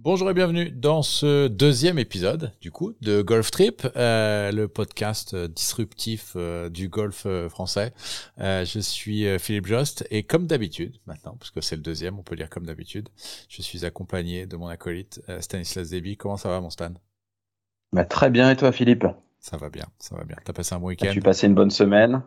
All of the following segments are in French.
Bonjour et bienvenue dans ce deuxième épisode du coup de Golf Trip, euh, le podcast disruptif euh, du golf euh, français. Euh, je suis Philippe Jost et comme d'habitude maintenant, parce que c'est le deuxième, on peut dire comme d'habitude, je suis accompagné de mon acolyte Stanislas Deby. Comment ça va mon Stan? Bah, Très bien et toi Philippe? Ça va bien, ça va bien. T'as passé un bon Tu week-end? passé une bonne semaine?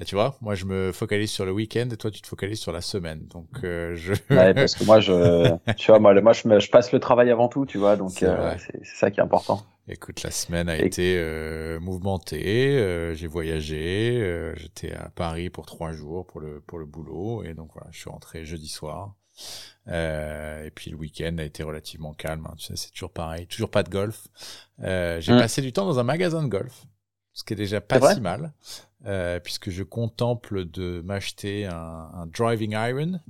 Et tu vois, moi je me focalise sur le week-end et toi tu te focalises sur la semaine. Donc euh, je. Ouais, parce que moi, je, tu vois, moi, je, me- je passe le travail avant tout, tu vois, donc C'est euh, ça qui est important. Écoute, la semaine a Et- été euh, mouvementée. euh, j'ai voyagé. euh, J'étais à Paris pour trois jours pour le pour le boulot et donc voilà, je suis rentré jeudi soir. Euh, et puis le week-end a été relativement calme. hein, tu sais, c'est toujours pareil, toujours pas de golf. Euh, j'ai Mm. passé du temps dans un magasin de golf, ce qui est déjà pas si mal, euh, puisque je contemple de m'acheter un, un driving iron,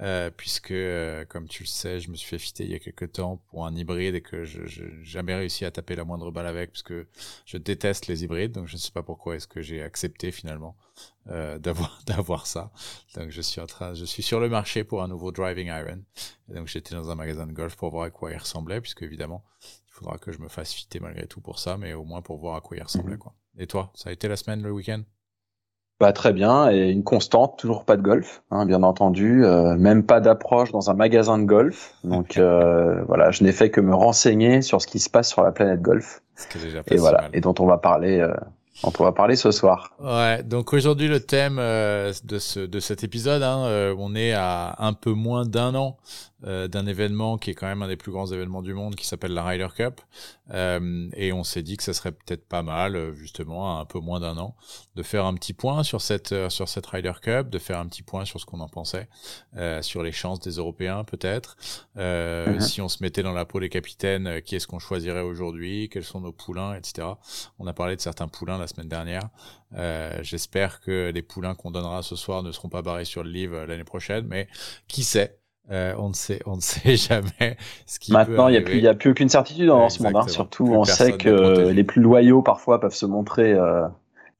euh, puisque euh, comme tu le sais, je me suis fait fitter il y a quelques temps pour un hybride et que je je- j'ai jamais réussi à taper la moindre balle avec, parce que je déteste les hybrides, donc je ne sais pas pourquoi est-ce que j'ai accepté finalement d'avoir d'avoir ça. Donc je suis en train, je suis sur le marché pour un nouveau driving iron. Et donc j'étais dans un magasin de golf pour voir à quoi il ressemblait, puisque évidemment il faudra que je me fasse fitter malgré tout pour ça, mais au moins pour voir à quoi il ressemblait Mhm. quoi. Et toi, ça a été la semaine, le week-end? Bah, très bien, et une constante, toujours pas de golf, hein, bien entendu, euh, même pas d'approche dans un magasin de golf. Donc euh, voilà, je n'ai fait que me renseigner sur ce qui se passe sur la planète golf, déjà et voilà, mal. et dont on va parler, euh, dont on va parler ce soir. Ouais, donc aujourd'hui le thème euh, de, ce, de cet épisode, hein, euh, on est à un peu moins d'un an euh, d'un événement qui est quand même un des plus grands événements du monde, qui s'appelle la Ryder Cup, Euh, et on s'est dit que ça serait peut-être pas mal, euh, justement, à un peu moins d'un an, de faire un petit point sur cette euh, sur cette Ryder Cup, de faire un petit point sur ce qu'on en pensait, euh, sur les chances des Européens peut-être, euh, Mhm. si on se mettait dans la peau des capitaines, qui est-ce qu'on choisirait aujourd'hui, quels sont nos poulains, etc. On a parlé de certains poulains la semaine dernière. Euh, J'espère que les poulains qu'on donnera ce soir ne seront pas barrés sur le livre l'année prochaine, mais qui sait? Euh, On ne sait, on ne sait jamais ce qui Maintenant, il n'y a, a plus aucune certitude dans ce monde. hein. Surtout, Plus on sait que les plus loyaux parfois peuvent se montrer euh,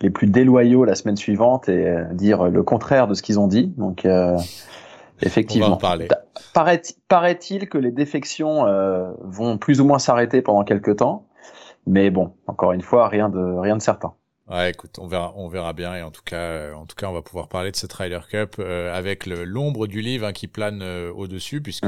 les plus déloyaux la semaine suivante et euh, dire le contraire de ce qu'ils ont dit. Donc, euh, effectivement. Paraît- Paraît-il que les défections euh, vont plus ou moins s'arrêter pendant quelques temps, mais bon, encore une fois, rien de rien de certain. Ouais, écoute, on verra, on verra bien et en tout cas, euh, en tout cas, on va pouvoir parler de cette Ryder Cup euh, avec l'ombre du livre hein, qui plane euh, au-dessus, puisque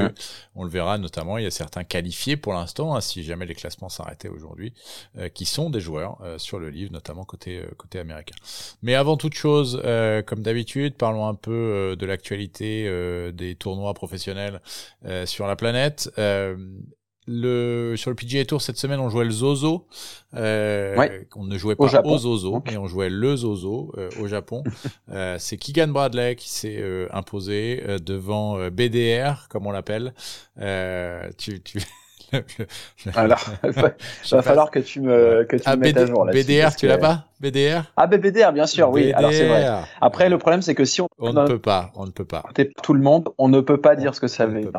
on le verra notamment, il y a certains qualifiés pour l'instant, hein, si jamais les classements s'arrêtaient aujourd'hui, euh, qui sont des joueurs euh, sur le livre, notamment côté euh, côté américain. Mais avant toute chose, euh, comme d'habitude, parlons un peu euh, de l'actualité euh, des tournois professionnels euh, sur la planète. Le, sur le PGA Tour cette semaine, on jouait le Zozo. Euh, Ouais. On ne jouait Au pas Japon. au Zozo, mais on jouait le Zozo euh, au Japon. Euh, c'est Keegan Bradley qui s'est euh, imposé euh, devant euh, BDR, comme on l'appelle. Euh, tu, tu... le- le- le- Alors, il va pas. falloir que tu me que tu Ah, me mettes BD à jour là. BDR, tu l'as pas BDR Ah, BDR, bien sûr, oui. Alors c'est vrai. Après, le problème, c'est que si on On ne peut pas, on ne peut pas. tout le monde, on ne peut pas dire ce que ça veut dire.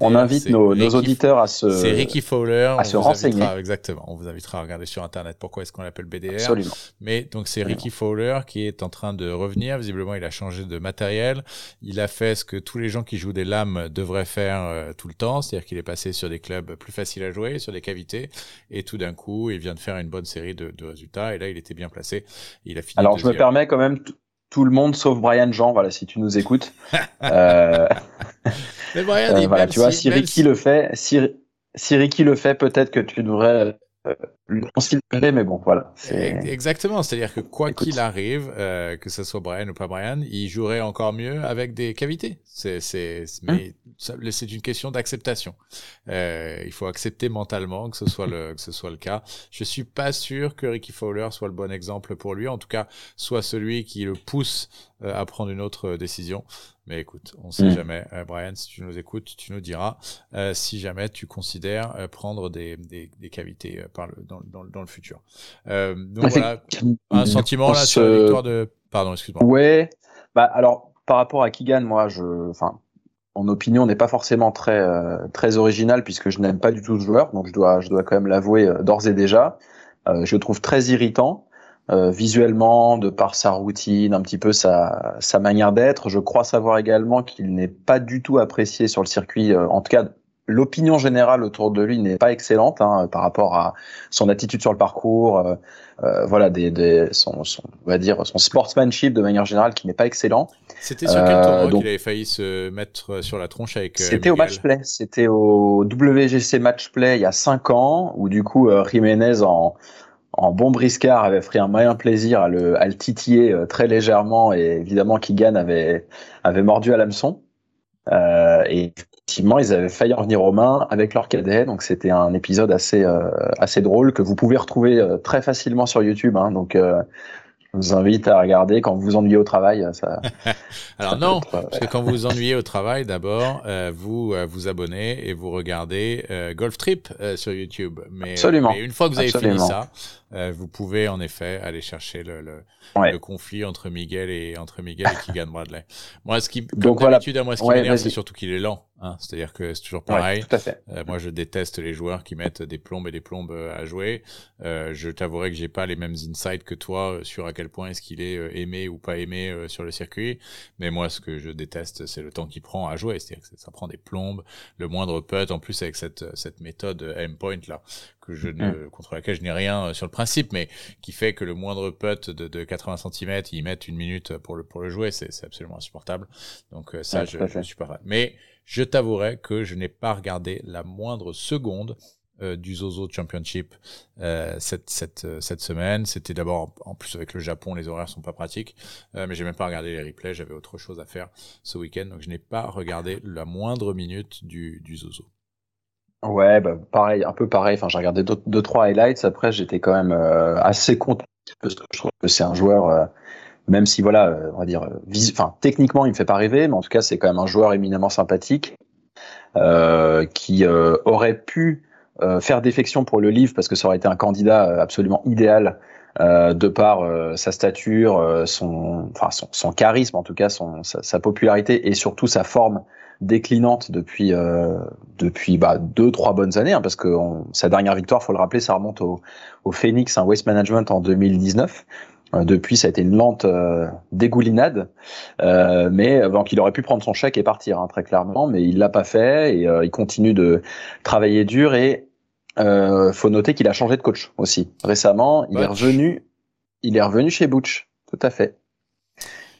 on invite nos, auditeurs à se. C'est Ricky Fowler. à se renseigner. invitera- exactement. On vous invitera à regarder sur Internet pourquoi est-ce qu'on l'appelle BDR. Absolument. Mais donc c'est Ricky Fowler qui est en train de revenir. Visiblement, il a changé de matériel. Il a fait ce que tous les gens qui jouent des lames devraient faire euh, tout le temps, c'est-à-dire qu'il est passé sur des clubs plus faciles à jouer, sur des cavités, et tout d'un coup, il vient de faire une bonne série de, de résultats. Et là, il était bien placé. Il a fini. Alors, je me permets quand même tout le monde sauf Brian Jean, voilà, si tu nous écoutes. euh, Mais Brian, euh, il- voilà, tu vois, si Ricky le fait, si, si Ricky le fait, peut-être que tu devrais euh, mais bon, voilà. Exactement, c'est-à-dire que quoi qu'il arrive, euh, que ce soit Brian ou pas Brian, il jouerait encore mieux avec des cavités. C'est, Hein mais c'est une question d'acceptation. Euh, il faut accepter mentalement que ce soit le que ce soit le cas. Je suis pas sûr que Ricky Fowler soit le bon exemple pour lui. En tout cas, soit celui qui le pousse euh, à prendre une autre euh, décision. Mais écoute, on sait Mm. jamais. Euh, Brian, si tu nous écoutes, tu nous diras euh, si jamais tu considères euh, prendre des, des, des cavités euh, par le, dans, le- dans, dans le futur. Euh, donc voilà, Effectivement, un sentiment là sur la victoire de. Pardon, excuse-moi. Ouais. Bah alors par rapport à Keegan, moi je, enfin, mon opinion n'est pas forcément très euh, très originale puisque je n'aime pas du tout ce joueur, donc je dois je dois quand même l'avouer euh, d'ores et déjà. Euh, je le trouve très irritant visuellement, de par sa routine, un petit peu sa sa manière d'être. Je crois savoir également qu'il n'est pas du tout apprécié sur le circuit, euh, en tout cas l'opinion générale autour de lui n'est pas excellente hein, par rapport à son attitude sur le parcours, euh, euh, voilà, des, des, son, son, on va dire son sportsmanship de manière générale qui n'est pas excellent. C'était sur quel tournoi qu'il avait failli se mettre sur la tronche avec C'était au match play, c'était au WGC match play il y a cinq ans où du coup Jiménez en en bon briscard avait pris un moyen plaisir à le, à le titiller très légèrement et évidemment Keegan avait avait mordu à l'hameçon. Euh, et effectivement, ils avaient failli en venir aux mains avec leur cadet, donc c'était un épisode assez euh, assez drôle que vous pouvez retrouver euh, très facilement sur YouTube. Hein, donc euh, je vous invite à regarder quand vous vous ennuyez au travail. Ça, Alors non, parce que quand vous vous ennuyez au travail, d'abord vous vous abonnez et vous regardez Golf Trip sur YouTube. Mais, Absolument. mais une fois que vous avez fini ça, vous pouvez en effet aller chercher le, le, le, conflit entre Miguel et entre Miguel et Keegan Bradley. Moi, ce qui, Donc voilà. moi, ce qui m'énerve, c'est surtout qu'il est lent. Hein. C'est-à-dire que c'est toujours pareil. tout à fait. Euh, moi, je déteste les joueurs qui mettent des plombes et des plombes euh, à jouer. Euh, je t'avouerai que j'ai pas les mêmes insights que toi euh, sur à quel point est-ce qu'il est aimé ou pas aimé sur le circuit. Mais moi, ce que je déteste, c'est le temps qu'il prend à jouer. C'est-à-dire que ça prend des plombes, le moindre putt. En plus, avec cette cette méthode aim point là, que je ne, mm. contre laquelle je n'ai rien sur le principe, mais qui fait que le moindre putt de, de 80 cm, ils mettent une minute pour le pour le jouer, c'est absolument insupportable. Donc ça, je, je suis pas fan. Mais je t'avouerai que je n'ai pas regardé la moindre seconde euh, du Zozo Championship euh, euh, cette semaine. C'était d'abord, en plus avec le Japon, les horaires sont pas pratiques, euh, mais j'ai même pas regardé les replays, j'avais autre chose à faire ce week-end, donc je n'ai pas regardé la moindre minute du, Zozo. Ouais, bah, pareil, un peu pareil. Enfin, j'ai regardé deux, deux, trois highlights. Après, j'étais quand même assez content je trouve que c'est un joueur même si voilà, euh, on va dire, euh, enfin techniquement il me fait pas rêver, mais en tout cas c'est quand même un joueur éminemment sympathique euh, qui euh, aurait pu faire défection pour le livre parce que ça aurait été un candidat absolument idéal de par sa stature, son, enfin son, son, charisme en tout cas, son, sa, sa, popularité et surtout sa forme déclinante depuis depuis bah, deux trois bonnes années hein, parce que on, sa dernière victoire, faut le rappeler, ça remonte au, au Phoenix, un Waste Management en 2019. Euh, depuis, ça a été une lente euh, dégoulinade, euh, mais donc il aurait pu prendre son chèque et partir hein, très clairement, mais il l'a pas fait et il continue de travailler dur. Et euh, faut noter qu'il a changé de coach aussi. Récemment. Il est revenu, il est revenu chez Butch, tout à fait.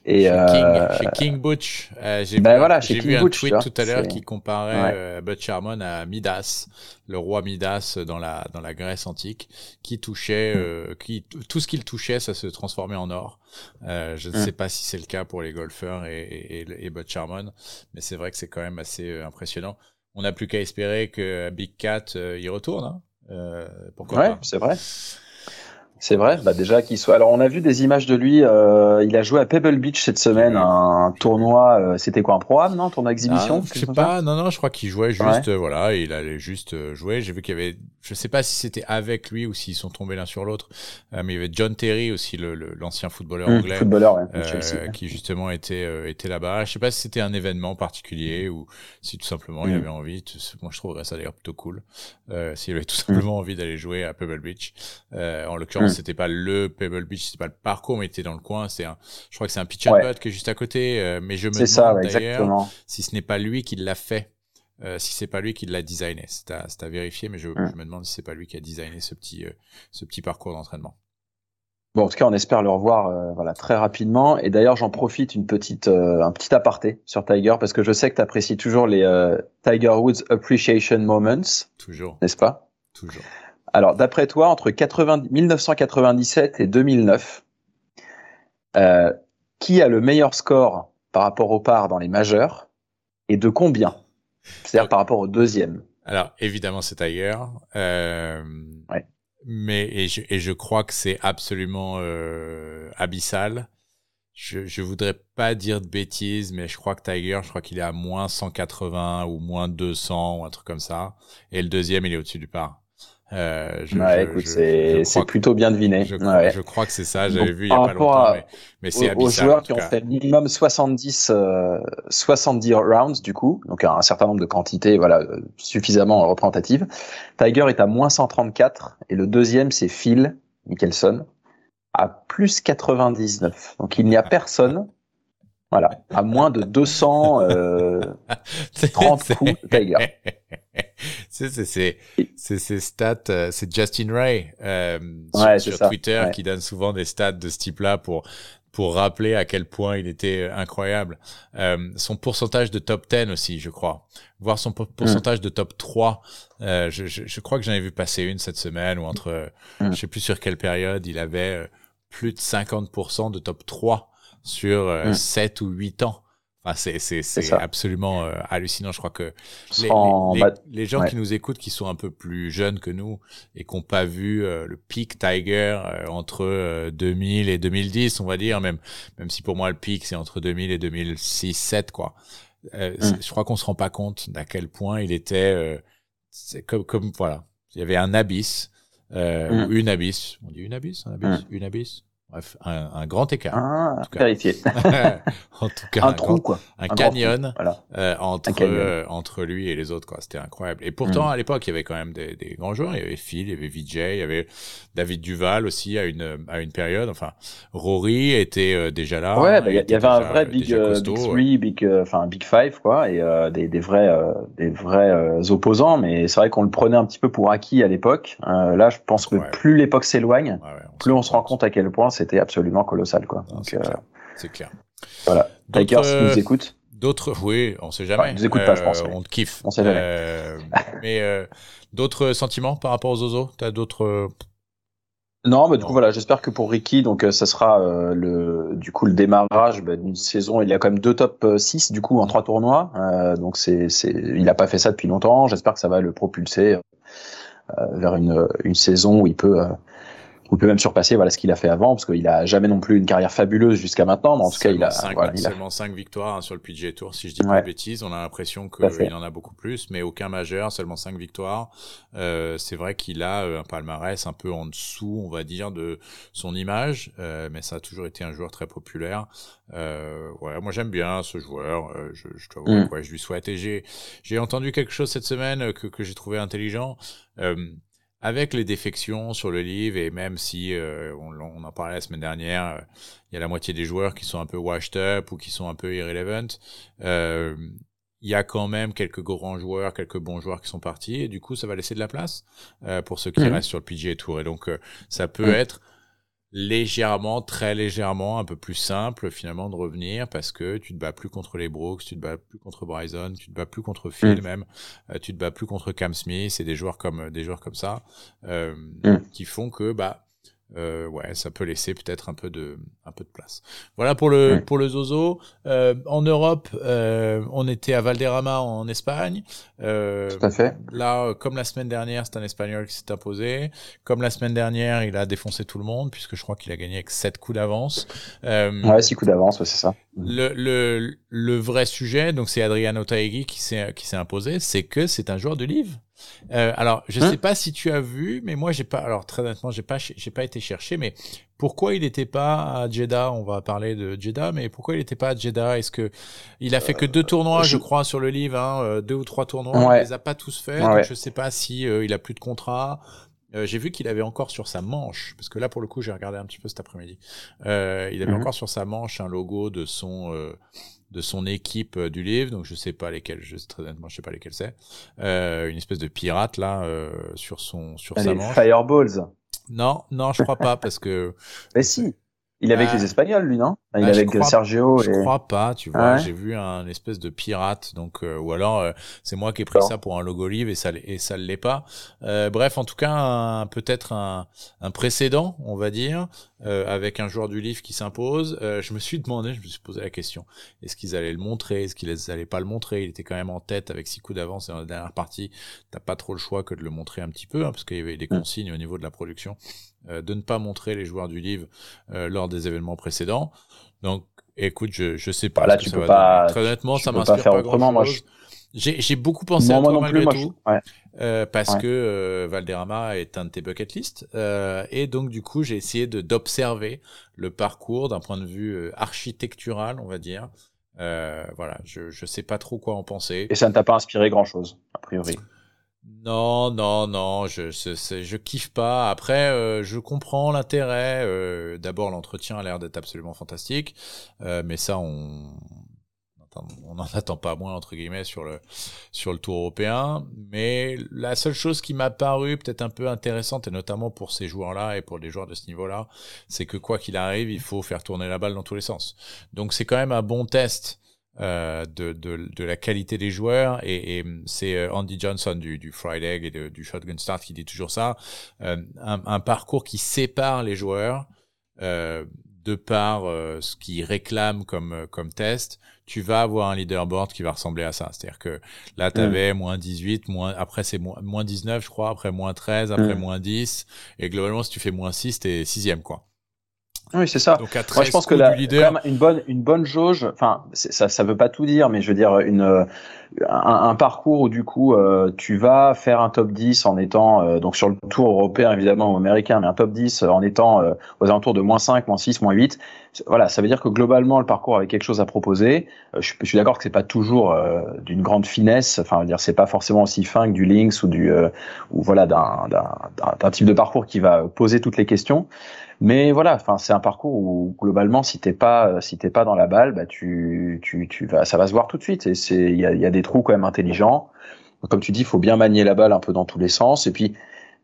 Et chez, euh... King, chez King Butch, euh, j'ai ben vu, voilà, j'ai vu un tweet tout à l'heure qui comparait ouais. euh, Butch Harmon à Midas, le roi Midas dans la dans la Grèce antique, qui touchait, euh, qui tout ce qu'il touchait, ça se transformait en or. Euh, je ne mm. sais pas si c'est le cas pour les golfeurs et, et, et Butch Harmon, mais c'est vrai que c'est quand même assez euh, impressionnant. On n'a plus qu'à espérer que Big Cat euh, y retourne. Hein. pourquoi ouais, c'est vrai. C'est vrai, bah déjà qu'il soit. Alors on a vu des images de lui. Euh, il a joué à Pebble Beach cette semaine, un, tournoi. Euh, c'était quoi un pro non, tournoi exhibition? Ah, Je sais pas. Non, non, je crois qu'il jouait juste. Ouais. Euh, voilà, il allait juste euh, jouer. J'ai vu qu'il y avait. Je sais pas si c'était avec lui ou s'ils sont tombés l'un sur l'autre. Euh, mais il y avait John Terry aussi, l'ancien le, footballeur mmh, anglais, footballeur, ouais, Chelsea, qui justement était était là-bas. Je sais pas si c'était un événement particulier ou si tout simplement mmh. il avait envie. Moi, je trouverais ça d'ailleurs plutôt cool. S'il avait tout simplement mmh. envie d'aller jouer à Pebble Beach. en l'occurrence c'était pas le Pebble Beach, c'était pas le parcours, mais était dans le coin. C'est un, je crois que c'est un pitch and putt qui est juste à côté. Euh, mais je me demande d'ailleurs si ce n'est pas lui qui l'a fait. Euh, si c'est pas lui qui l'a designé, c'est à, à, vérifier, mais je, mm. je, me demande si c'est pas lui qui a designé ce petit, euh, ce petit parcours d'entraînement. Bon, en tout cas, on espère le revoir euh, voilà, très rapidement. Et d'ailleurs, j'en profite une petite, un petit aparté sur Tiger, parce que je sais que tu apprécies toujours les Tiger Woods Appreciation Moments. Toujours. N'est-ce pas? Toujours. Alors, d'après toi, entre 80, 1997 et 2009, euh, qui a le meilleur score par rapport au par dans les majeurs et de combien? C'est-à-dire par rapport au deuxième. Alors, évidemment, c'est Tiger. Euh, ouais. Mais et je, et je crois que c'est absolument euh, abyssal. Je, je voudrais pas dire de bêtises, mais je crois que Tiger, je crois qu'il est à moins 180 ou moins 200 ou un truc comme ça. Et le deuxième, il est au-dessus du par. Euh, je, ouais, je, écoute, c'est plutôt bien deviné. Je, ouais. je, crois que c'est ça. J'avais vu il y a pas longtemps, à, mais, mais c'est abyssal. Aux joueurs qui ont fait minimum 70, euh, 70 rounds du coup, donc un certain nombre de quantités, voilà, euh, suffisamment représentatives. Tiger est à moins 134 et le deuxième c'est Phil Mickelson à plus 99. Donc il n'y a personne. Voilà, à moins de 230 euh, coups Tiger. c'est ces stats, euh, c'est Justin Ray euh, sur, Twitter qui donne souvent des stats de ce type-là pour pour rappeler à quel point il était incroyable. Euh, son pourcentage de top 10 aussi, je crois. Voir son pourcentage de top 3. Euh, je, je, je, crois que j'en ai vu passer une cette semaine ou entre, mm. je sais plus sur quelle période, il avait euh, plus de 50% de top 3 sur euh, 7 mm. ou 8 ans c'est absolument euh, hallucinant. Je crois que les, gens qui nous écoutent, qui sont un peu plus jeunes que nous et qui n'ont pas vu euh, le pic Tiger euh, entre 2000 et 2010, on va dire, même, même si pour moi le pic c'est entre 2000 et 2006-7, quoi. Hum. Je crois qu'on se rend pas compte d'à quel point il était comme, comme, voilà, il y avait un abysse, ou une abysse. On dit une abysse, un abysse, hum. une abysse Bref, un, grand écart. Ah, en tout cas. en tout cas, un, trou, quoi. Un, canyon euh, entre, euh, entre lui et les autres, quoi. C'était incroyable. Et pourtant, mm. à l'époque, il y avait quand même des, des, grands joueurs. Il y avait Phil, il y avait VJ, il y avait David Duval aussi à une, à une période. Enfin, Rory était euh, déjà là. Ouais, bah, il y, avait un vrai big, big three, big, enfin, big five, quoi. Et des, des vrais, des vrais opposants. Mais c'est vrai qu'on le prenait un petit peu pour acquis à l'époque. là, je pense que plus l'époque s'éloigne, plus on se rend compte à quel point c'était absolument colossal. Quoi. C'est clair. Euh, clair. Voilà. Tigers nous écoute. D'autres, oui, on sait jamais. Enfin, nous écoute pas, je pense. Euh, on te kiffe. On sait jamais. Euh, mais d'autres sentiments par rapport aux Ozo? T'as d'autres non, mais du coup voilà, j'espère que pour Ricky, donc ça sera le du coup le démarrage bah, d'une saison. Il y a quand même deux top 6 du coup en trois tournois, donc c'est c'est il a pas fait ça depuis longtemps. J'espère que ça va le propulser vers une une saison où il peut il peut même surpasser voilà ce qu'il a fait avant parce qu'il a jamais non plus une carrière fabuleuse jusqu'à maintenant mais en tout cas il a seulement 5 victoires hein, sur le PGA Tour si je dis pas de bêtises. On a l'impression qu'il en a beaucoup plus mais aucun majeur seulement 5 victoires. Euh, c'est vrai qu'il a euh, un palmarès un peu en dessous on va dire de son image euh, mais ça a toujours été un joueur très populaire. Euh, ouais moi j'aime bien ce joueur euh, je, je, dois mm. je lui souhaite. Et j'ai j'ai entendu quelque chose cette semaine que, que j'ai trouvé intelligent avec les défections sur le livre, et même si euh, on, en parlait la semaine dernière, euh, il y a la moitié des joueurs qui sont un peu washed up ou qui sont un peu irrelevant, euh, il y a quand même quelques grands joueurs, quelques bons joueurs qui sont partis, et du coup, ça va laisser de la place pour ceux qui mmh. restent sur le PGA Tour. Et donc, ça peut mmh. être légèrement, très légèrement, un peu plus simple finalement de revenir parce que tu te bats plus contre les Brooks, tu te bats plus contre Bryson, tu te bats plus contre Phil mm. même, euh, tu te bats plus contre Cam Smith et des joueurs comme des joueurs comme ça euh, mm. qui font que bah euh, ouais, ça peut laisser peut-être un peu de un peu de place. Voilà pour le pour le Zozo. Euh, en Europe, euh, on était à Valderrama en Espagne. Euh, Tout à fait. Là, comme la semaine dernière, c'est un Espagnol qui s'est imposé. Comme la semaine dernière, il a défoncé tout le monde puisque je crois qu'il a gagné avec 7 coups d'avance. Euh, ouais, 6 coups d'avance, ouais, c'est ça. Le, le, le vrai sujet, donc c'est Adriano Taegui qui s'est qui s'est imposé, c'est que c'est un joueur de livre. Euh, alors, je ne hein sais pas si tu as vu, mais moi, j'ai pas. Alors, très honnêtement, j'ai pas, j'ai pas été chercher. Mais pourquoi il n'était pas à Jeddah? On va parler de Jeddah, mais pourquoi il n'était pas à Jeddah? Est-ce que il a fait que deux tournois, euh, je... crois, sur le livre, hein, euh, deux ou trois tournois. Il Il les a pas tous faits. donc je sais pas si il a plus de contrat. j'ai vu qu'il avait encore sur sa manche, parce que là, pour le coup, j'ai regardé un petit peu cet après-midi. il avait mmh encore sur sa manche un logo de son de son équipe euh, du livre, donc je sais pas lesquels, je, très honnêtement, je sais pas lesquels c'est. Euh, une espèce de pirate là euh, sur son sur sa manche. Fireballs. Non, non, je crois pas parce que. Mais si. Il est avec bah, les Espagnols, lui, non? Il est bah, avec Sergio. Je crois pas, tu vois. J'ai vu un espèce de pirate, donc euh, ou alors euh, c'est moi qui ai pris ça pour un logo livre et ça et ça l'est pas. Euh, bref, en tout cas, peut-être un, un, précédent, on va dire, avec un joueur du livre qui s'impose. je me suis demandé, je me suis posé la question est-ce qu'ils allaient le montrer? Est-ce qu'ils allaient pas le montrer? Il était quand même en tête avec six coups d'avance et dans la dernière partie, t'as pas trop le choix que de le montrer un petit peu, hein, parce qu'il y avait des mm. consignes au niveau de la production. Euh, de ne pas montrer les joueurs du livre euh, lors des événements précédents. Donc, écoute, je je sais pas. Là, tu peux pas. Très honnêtement, ça m'inspire pas, autrement. Moi, j'ai beaucoup pensé à toi malgré tout, euh, parce que euh, Valderrama est un de tes bucket list, euh, et donc du coup j'ai essayé de d'observer le parcours d'un point de vue architectural, on va dire. voilà, je je sais pas trop quoi en penser. Et ça ne t'a pas inspiré grand chose, a priori. Non, non, non, je, je, je kiffe pas. Après, euh, je comprends l'intérêt. Euh, D'abord, l'entretien a l'air d'être absolument fantastique, euh, mais ça, on on n'en attend pas moins entre guillemets sur le sur le Tour européen. Mais la seule chose qui m'a paru peut-être un peu intéressante et notamment pour ces joueurs-là et pour les joueurs de ce niveau-là, c'est que quoi qu'il arrive, il faut faire tourner la balle dans tous les sens. Donc c'est quand même un bon test. Euh, de, de, de, la qualité des joueurs et, et c'est euh, Andy Johnson du, du Fried Egg et du Shotgun Start qui dit toujours ça euh, un, un, parcours qui sépare les joueurs euh, de par euh, ce qu'ils réclament comme, euh, comme test, tu vas avoir un leaderboard qui va ressembler à ça. C'est-à-dire que là, tu avais moins 18, moins, après c'est moins, moins 19, je crois, après moins 13, après moins 10. Et globalement, si tu fais moins 6, t'es sixième, quoi. Oui, c'est ça. Donc, Moi, je pense que la, leader... une bonne, une bonne jauge, enfin, ça, ça veut pas tout dire, mais je veux dire, une, un, un, parcours où du coup euh, tu vas faire un top 10 en étant euh, donc sur le tour européen évidemment ou américain mais un top 10 en étant euh, aux alentours de moins 5, moins 6, moins 8 voilà ça veut dire que globalement le parcours avait quelque chose à proposer. Je, je, suis d'accord que c'est pas toujours d'une grande finesse. Enfin dire c'est pas forcément aussi fin que du Lynx ou du ou voilà d'un type de parcours qui va poser toutes les questions mais voilà, enfin c'est un parcours où globalement si t'es pas si t'es pas dans la balle, bah tu tu tu vas ça va se voir tout de suite. Et c'est il y a, y a des trous quand même intelligents. Comme tu dis, il faut bien manier la balle un peu dans tous les sens. Et puis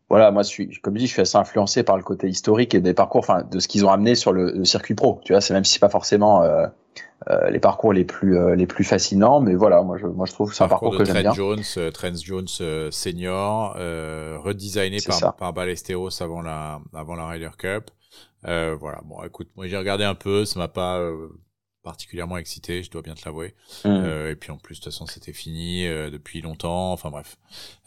voilà, moi je suis comme je dis, je suis assez influencé par le côté historique et des parcours, enfin de ce qu'ils ont amené sur le, circuit pro. Tu vois, c'est même si c'est pas forcément euh, euh, les parcours les plus euh, les plus fascinants, mais voilà, moi je moi je trouve c'est un parcours que j'aime bien. Jones, euh, Trent Jones euh, senior, redesigné par par Ballesteros avant la avant la Ryder Cup. Euh, voilà, bon, écoute, moi j'ai regardé un peu, ça m'a pas euh, particulièrement excité, je dois bien te l'avouer. Mmh. Euh, et puis en plus, de toute façon, c'était fini euh, depuis longtemps. Enfin bref,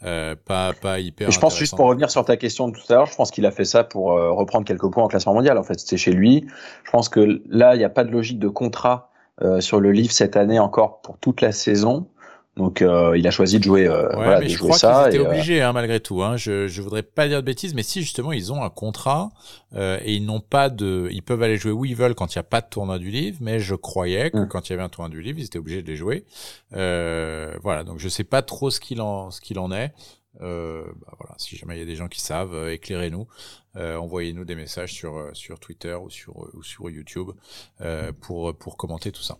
euh, pas pas hyper. Et je pense juste pour revenir sur ta question de tout à l'heure, je pense qu'il a fait ça pour reprendre quelques points en classement mondial. En fait, c'était chez lui. Je pense que là, il n'y a pas de logique de contrat sur le livre cette année encore pour toute la saison. Donc euh, il a choisi de jouer, euh, ouais, mais je crois ça. Qu'ils étaient euh, obligés hein, malgré tout. Hein. Je je voudrais pas dire de bêtises, mais si justement ils ont un contrat euh, et ils n'ont pas de, ils peuvent aller jouer où ils veulent quand il n'y a pas de tournoi du livre. Mais je croyais que mm. quand il y avait un tournoi du livre, ils étaient obligés de les jouer. Euh, voilà, donc je sais pas trop ce qu'il en ce qu'il en est. Euh, bah voilà, si jamais il y a des gens qui savent, euh, éclairez-nous, euh, envoyez-nous des messages sur sur Twitter ou sur ou sur YouTube pour pour commenter tout ça.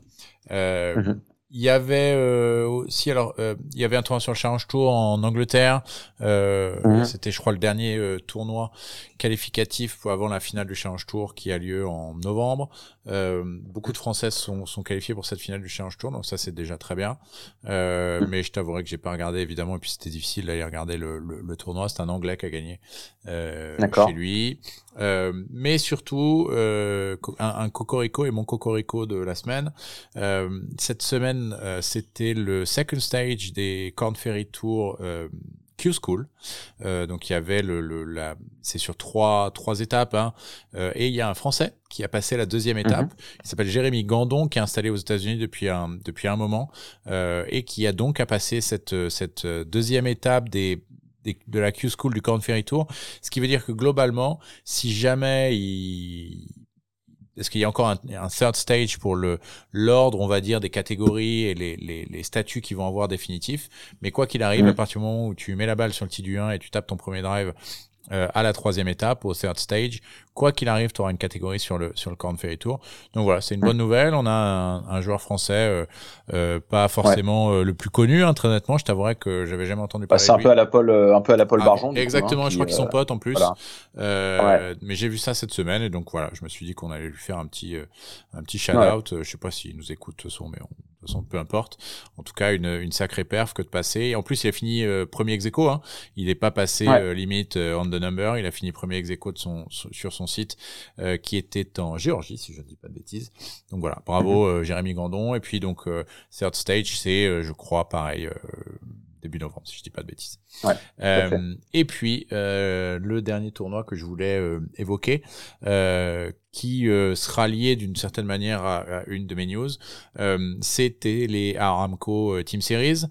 Mm-hmm. Il y avait euh, aussi alors euh, il y avait un tournoi sur le Challenge Tour en Angleterre. Euh, mhm. C'était je crois le dernier tournoi qualificatif pour avant la finale du Challenge Tour qui a lieu en novembre. Euh, beaucoup de Françaises sont, sont qualifiées pour cette finale du Challenge Tour, donc ça c'est déjà très bien. Mhm. Mais je t'avouerai que j'ai pas regardé évidemment et puis c'était difficile d'aller regarder le, le, le tournoi. C'est un Anglais qui a gagné chez lui. Euh, mais surtout euh, un, un, cocorico et mon cocorico de la semaine. Euh, cette semaine, euh, c'était le second stage des Corn Ferry Tour euh, Q School. donc il y avait le, le la, c'est sur trois trois étapes, hein, et il y a un Français qui a passé la deuxième mhm. étape. Il s'appelle Jérémy Gandon, qui est installé aux États-Unis depuis un depuis un moment et qui a donc à passer cette cette deuxième étape des de la Q-School du Corn Ferry Tour. Ce qui veut dire que globalement, si jamais il... Est-ce qu'il y a encore un, un, third stage pour le l'ordre, on va dire, des catégories et les, les, les statuts qui vont avoir définitif? Mais quoi qu'il arrive, à partir du moment où tu mets la balle sur le tee du 1 et tu tapes ton premier drive euh, à la troisième étape, au third stage. Quoi qu'il arrive, tu auras une catégorie sur le sur le Corn Ferry Tour. Donc voilà, c'est une bonne nouvelle. On a un, un joueur français, euh, euh, pas forcément euh, le plus connu, hein, très honnêtement. Je t'avouerais que j'avais jamais entendu bah, parler. c'est un peu à la Paul, un peu à la Paul ah, Barjon. Exactement. Hein, je crois qu'ils sont potes en plus. Ouais. Mais j'ai vu ça cette semaine et donc voilà, je me suis dit qu'on allait lui faire un petit un petit shout out. Je sais pas s'il nous écoute de son, mais on, de toute façon, peu importe. En tout cas, une, une sacrée perf que de passer. Et en plus, il a fini premier ex hein. Il n'est pas passé limite on the number. Il a fini premier ex de son, sur son site. Euh, qui était en Géorgie, si je ne dis pas de bêtises. Donc voilà, bravo mhm. euh, Jérémy Gandon. Et puis donc euh, third stage, c'est, je crois, pareil, début novembre, si je dis pas de bêtises. Ouais, euh, et puis euh, le dernier tournoi que je voulais euh, évoquer, qui sera lié d'une certaine manière à, à, une de mes news, c'était les Aramco Team Series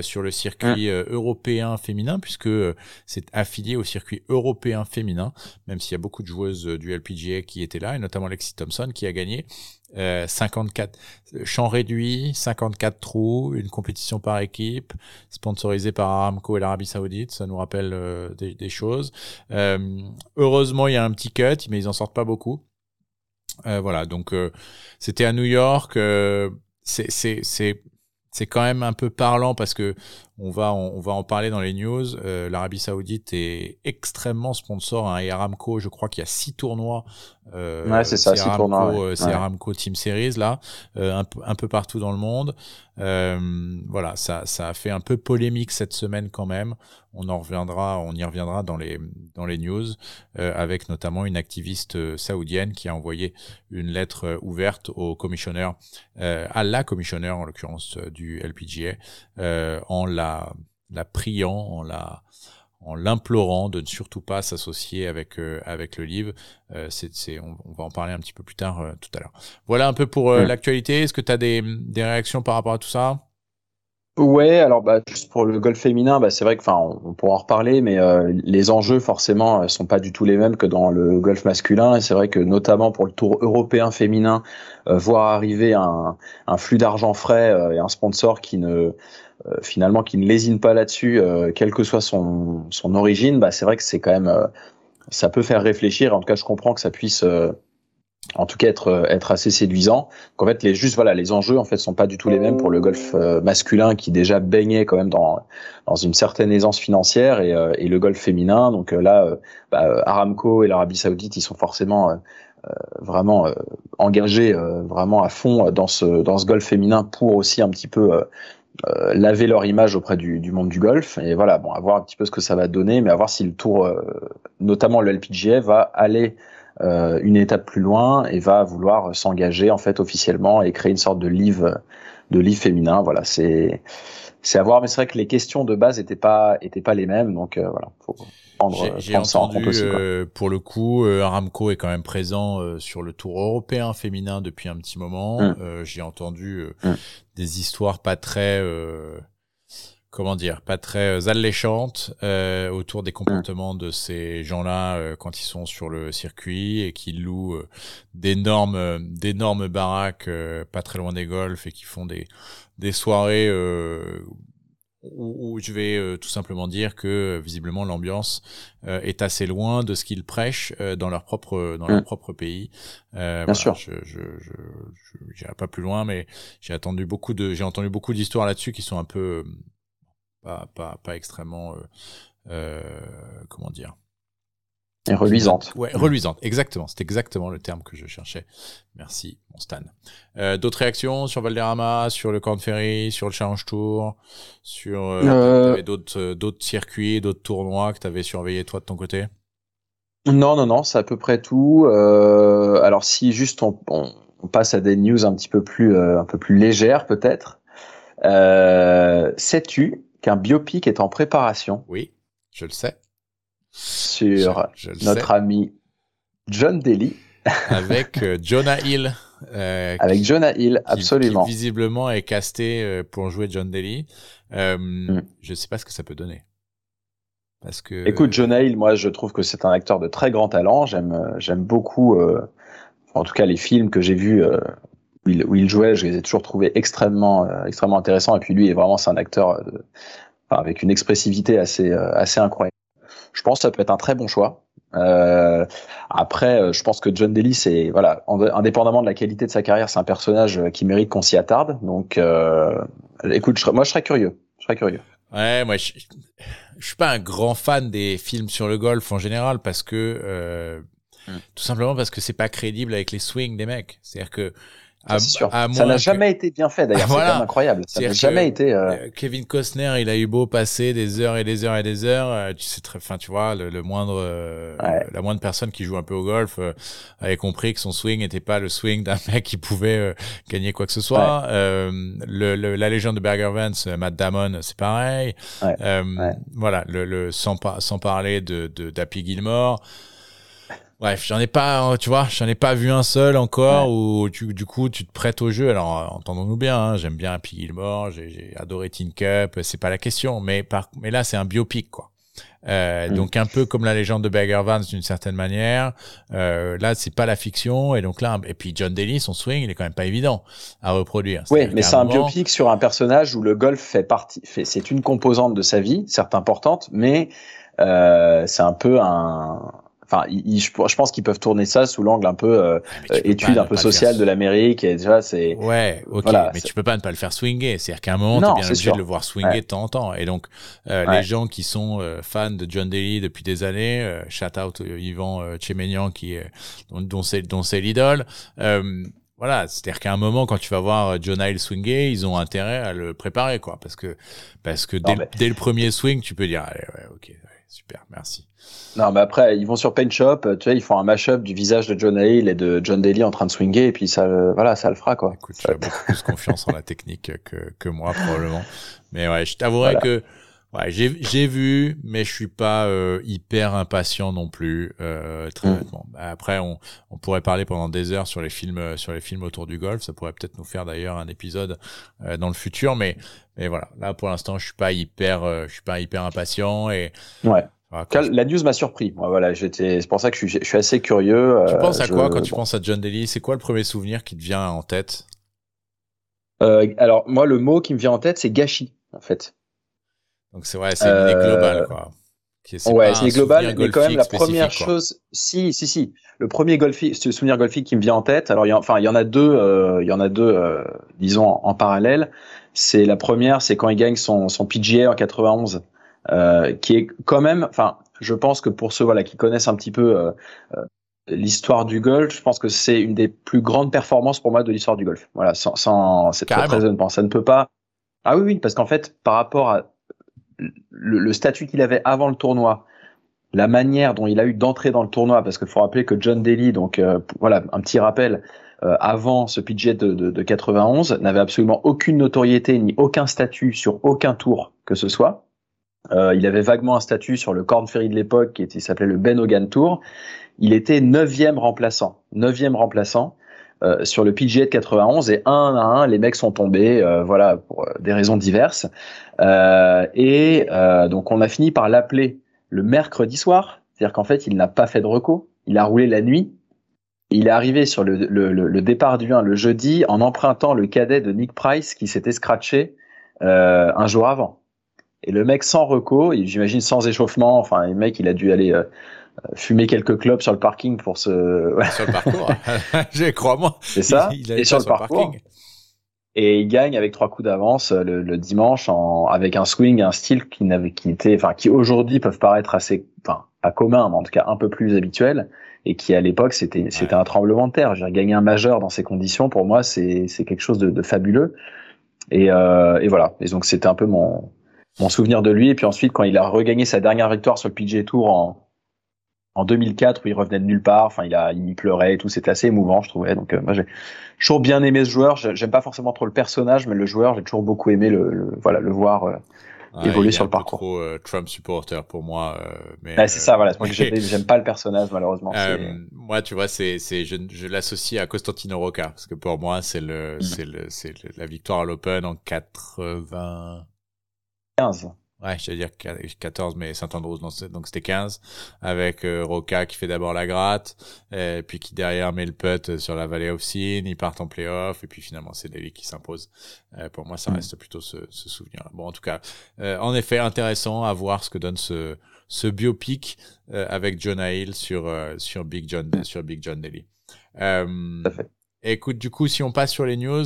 sur le circuit européen féminin, puisque c'est affilié au circuit européen féminin, même s'il y a beaucoup de joueuses du LPGA qui étaient là, et notamment Lexi Thompson qui a gagné. 54 champ réduit, 54 trous, une compétition par équipe, sponsorisée par Aramco et l'Arabie Saoudite, ça nous rappelle euh, des, choses. Euh, heureusement, il y a un petit cut, mais ils en sortent pas beaucoup. Euh, voilà, donc c'était à New York c'est c'est quand même un peu parlant parce que on va on, va en parler dans les news. Euh, L'Arabie Saoudite est extrêmement sponsor hein, Aramco. Je crois qu'il y a six tournois. Euh, ouais, c'est ça, six tournois. Euh, c'est Aramco Team Series là, euh, un, un, peu partout dans le monde. Euh, voilà, ça ça a fait un peu polémique cette semaine quand même. On en reviendra, on y reviendra dans les dans les news avec notamment une activiste saoudienne qui a envoyé une lettre ouverte au commissionneur, à la commissionneur en l'occurrence du LPGA, en la la, priant, en la en l'implorant de ne surtout pas s'associer avec euh, avec le livre. Euh, c'est, on, va en parler un petit peu plus tard euh, tout à l'heure. Voilà un peu pour l'actualité. Est-ce que tu as des, des réactions par rapport à tout ça? Ouais, alors bah, juste pour le golf féminin, bah, c'est vrai que, enfin, on, pourra en reparler, mais les enjeux forcément sont pas du tout les mêmes que dans le golf masculin. Et c'est vrai que notamment pour le Tour européen féminin, voir arriver un, un flux d'argent frais et un sponsor qui ne euh, finalement qui ne lésine pas là-dessus, euh, quelle que soit son, son origine, bah, c'est vrai que c'est quand même, euh, ça peut faire réfléchir. En tout cas, je comprends que ça puisse en tout cas être être assez séduisant. Qu'en fait les juste voilà les enjeux en fait sont pas du tout les mêmes pour le golf masculin qui déjà baignait quand même dans dans une certaine aisance financière et, et le golf féminin. Donc là bah, Aramco et l'Arabie Saoudite ils sont forcément vraiment engagés vraiment à fond dans ce dans ce golf féminin pour aussi un petit peu euh, laver leur image auprès du, du, monde du golf. Et voilà, bon, à voir un petit peu ce que ça va donner, mais à voir si le tour, euh, notamment le LPGA, va aller euh, une étape plus loin et va vouloir s'engager en fait officiellement et créer une sorte de livre, de livre féminin. Voilà, c'est c'est à voir, mais c'est vrai que les questions de base étaient pas étaient pas les mêmes, donc voilà. Faut... J'ai entendu, euh, pour le coup, euh, Aramco est quand même présent euh, sur le tour européen féminin depuis un petit moment. Mmh. J'ai entendu mmh. des histoires pas très, comment dire, pas très alléchantes autour des comportements de ces gens-là quand ils sont sur le circuit et qui louent d'énormes, d'énormes baraques pas très loin des golfs et qui font des des soirées où, je vais euh, tout simplement dire que euh, visiblement l'ambiance euh, est assez loin de ce qu'ils prêchent dans leur propre dans leur mm. propre pays. Bien sûr. Je je je, pas plus loin, mais j'ai attendu beaucoup de j'ai entendu beaucoup d'histoires là-dessus qui sont un peu pas pas pas extrêmement comment dire et reluisante. Ouais, reluisante, exactement. C'est exactement le terme que je cherchais. Merci, mon Stan. Euh, d'autres réactions sur Valderrama, sur le Corn Ferry, sur le Challenge Tour, sur euh, euh... d'autres circuits, d'autres tournois que tu avais surveillé toi de ton côté? Non, non, non, c'est à peu près tout. Alors si juste on, on, passe à des news un petit peu plus un peu plus légères peut-être. Sais-tu qu'un biopic est en préparation? Oui, je le sais sur notre ami John Daly. Avec euh, Jonah Hill. Euh, Avec Jonah Hill, absolument. Qui, visiblement est casté euh, pour jouer John Daly. Mm. Je ne sais pas ce que ça peut donner. Parce que... Écoute, Jonah Hill, moi je trouve que c'est un acteur de très grand talent. J'aime, j'aime beaucoup, en tout cas les films que j'ai vus où il, où, il, jouait, je les ai toujours trouvés extrêmement, extrêmement intéressants. Et puis lui, est vraiment c'est un acteur avec une expressivité assez, assez incroyable. Je pense que ça peut être un très bon choix. Euh, après, euh, je pense que John Daly, c'est voilà, indépendamment de la qualité de sa carrière, c'est un personnage euh, qui mérite qu'on s'y attarde. Donc, euh, écoute, moi, je serais curieux. Je serais curieux. Ouais, moi, je, je suis pas un grand fan des films sur le golf en général parce que euh, hmm. tout simplement parce que c'est pas crédible avec les swings des mecs. C'est-à-dire que ça, n'a jamais été bien fait d'ailleurs. C'est incroyable. Ça n'a jamais été. Euh, euh... Kevin Costner, il a eu beau passer des heures et des heures et des heures. Euh, tu sais très, fin, tu vois, le, moindre, euh, la moindre personne qui joue un peu au golf avait compris que son swing n'était pas le swing d'un mec qui pouvait gagner quoi que ce soit. Le, la légende de Berger Vance, Matt Damon, c'est pareil. Voilà, le, le sans, sans parler de d'Happy Gilmore. Bref, j'en ai pas, tu vois, j'en ai pas vu un seul encore où tu, du coup tu te prêtes au jeu. Alors entendons-nous bien, hein, j'aime bien Happy Gilmore, j'ai adoré Teen Cup, c'est pas la question, mais par, mais là c'est un biopic quoi. Euh, mm. Donc un peu comme la légende de Bagger Vance d'une certaine manière. Euh, là, c'est pas la fiction et donc là, et puis John Daly, son swing, il est quand même pas évident à reproduire. Oui, mais c'est un biopic sur un personnage où le golf fait partie, fait, c'est une composante de sa vie, certes importante, mais euh, c'est un peu un enfin, je, pense qu'ils peuvent tourner ça sous l'angle un peu euh, étude un peu sociale de l'Amérique. Et déjà, c'est. Ouais, ok, mais tu peux pas ne pas le faire swinger. C'est-à-dire qu'à un moment, tu es bien obligé de le voir swinger de temps en temps. Et donc, les gens qui sont fans de John Daly depuis des années, shout out Yvan Chemenian qui dont, dont c'est dont c'est l'idole. Voilà, c'est-à-dire qu'à un moment, quand tu vas voir John Hill swinger, ils ont intérêt à le préparer, quoi, parce que parce que dès, dès le premier swing, tu peux dire, allez, ouais, ok, super, merci. Non, mais après, ils vont sur Paint Shop, tu vois, ils font un mash-up du visage de John Hill et de John Daly en train de swinger, et puis ça, voilà, ça le fera, quoi. Écoute, tu as beaucoup plus confiance en la technique que, que moi, probablement. Mais ouais, je t'avouerai que Ouais, j'ai vu, mais je suis pas euh, hyper impatient non plus. Euh, très mm. Après, on, on, pourrait parler pendant des heures sur les films euh, sur les films autour du golf. Ça pourrait peut-être nous faire d'ailleurs un épisode euh, dans le futur, mais mais voilà. Là, pour l'instant, je suis pas hyper, euh, je suis pas hyper impatient et. Ouais. La news m'a surpris. voilà, j'étais. C'est pour ça que je suis, je suis assez curieux. Tu penses à quoi quand tu penses à John Daly? C'est quoi le premier souvenir qui te vient en tête? Alors moi, le mot qui me vient en tête, c'est gâchis, en fait. Donc c'est vrai, c'est une idée globale, quoi. ouais, c'est une globale, mais quand même la première chose, si, si, si, le premier golfi, ce souvenir golfique qui me vient en tête. Alors, il y enfin, il y en a deux, euh, il y en a deux, euh, disons en, parallèle. C'est la première, c'est quand il gagne son son PGA en 91, euh, qui est quand même, enfin, je pense que pour ceux voilà qui connaissent un petit peu euh, euh, l'histoire du golf, je pense que c'est une des plus grandes performances pour moi de l'histoire du golf. Voilà, sans, sans c'est très, très Ça ne peut pas. Ah oui, oui, parce qu'en fait, par rapport à le, statut qu'il avait avant le tournoi, la manière dont il a eu d'entrer dans le tournoi, parce qu'il faut rappeler que John Daly, donc euh, voilà, un petit rappel, euh, avant ce PGA de, de, 91, n'avait absolument aucune notoriété ni aucun statut sur aucun tour que ce soit. Euh, il avait vaguement un statut sur le Corn Ferry de l'époque qui s'appelait le Ben Hogan Tour. Il était neuvième remplaçant, neuvième remplaçant. Euh, sur le PGA de 91 et un à un les mecs sont tombés euh, voilà pour euh, des raisons diverses et donc on a fini par l'appeler le mercredi soir c'est-à-dire qu'en fait il n'a pas fait de recours il a roulé la nuit il est arrivé sur le, le, le départ du 1 le jeudi en empruntant le cadet de Nick Price qui s'était scratché un jour avant et le mec sans recours j'imagine sans échauffement enfin le mec il a dû aller fumer quelques clubs sur le parking pour se. Sur le parcours. J'ai crois-moi. C'est ça. Il, et sur le parcours. Et il gagne avec trois coups d'avance euh, le, dimanche en, avec un swing, un style qui n'avait, qui était, enfin, qui aujourd'hui peuvent paraître assez, enfin, pas commun, mais en tout cas un peu plus habituel. Et qui à l'époque c'était, c'était un tremblement de terre. J'ai gagné un majeur dans ces conditions. Pour moi, c'est, c'est quelque chose de, de fabuleux. Et, euh, et voilà. Et donc c'était un peu mon, mon souvenir de lui. Et puis ensuite, quand il a regagné sa dernière victoire sur le PGA Tour en, en 2004 où il revenait de nulle part. Enfin, il a, il pleurait et tout. C'était assez émouvant, je trouvais. Donc, euh, moi, j'ai toujours bien aimé ce joueur. J'aime pas forcément trop le personnage, mais le joueur, j'ai toujours beaucoup aimé le, voilà, le voir euh, évoluer sur le parcours. Trop euh, Trump supporter pour moi, mais. c'est ça, voilà. Moi, j'aime pas le personnage, malheureusement. moi, tu vois, c'est, c'est, je, je l'associe à Costantino Rocca parce que pour moi, c'est le, mm. c'est le, c'est la victoire à l'Open en 80. 15. Ouais, je dire 14, mais Saint-Andrews, donc c'était 15, avec euh, Roca qui fait d'abord la gratte, et puis qui derrière met le putt sur la vallée of Sin, ils partent en playoff, et puis finalement c'est Daly qui s'impose. Euh, pour moi, ça mm. reste plutôt ce, ce souvenir. Bon, en tout cas, euh, en effet, intéressant à voir ce que donne ce, ce biopic avec John Hill sur, sur, Big John, sur Big John Daly. écoute, du coup, si on passe sur les news,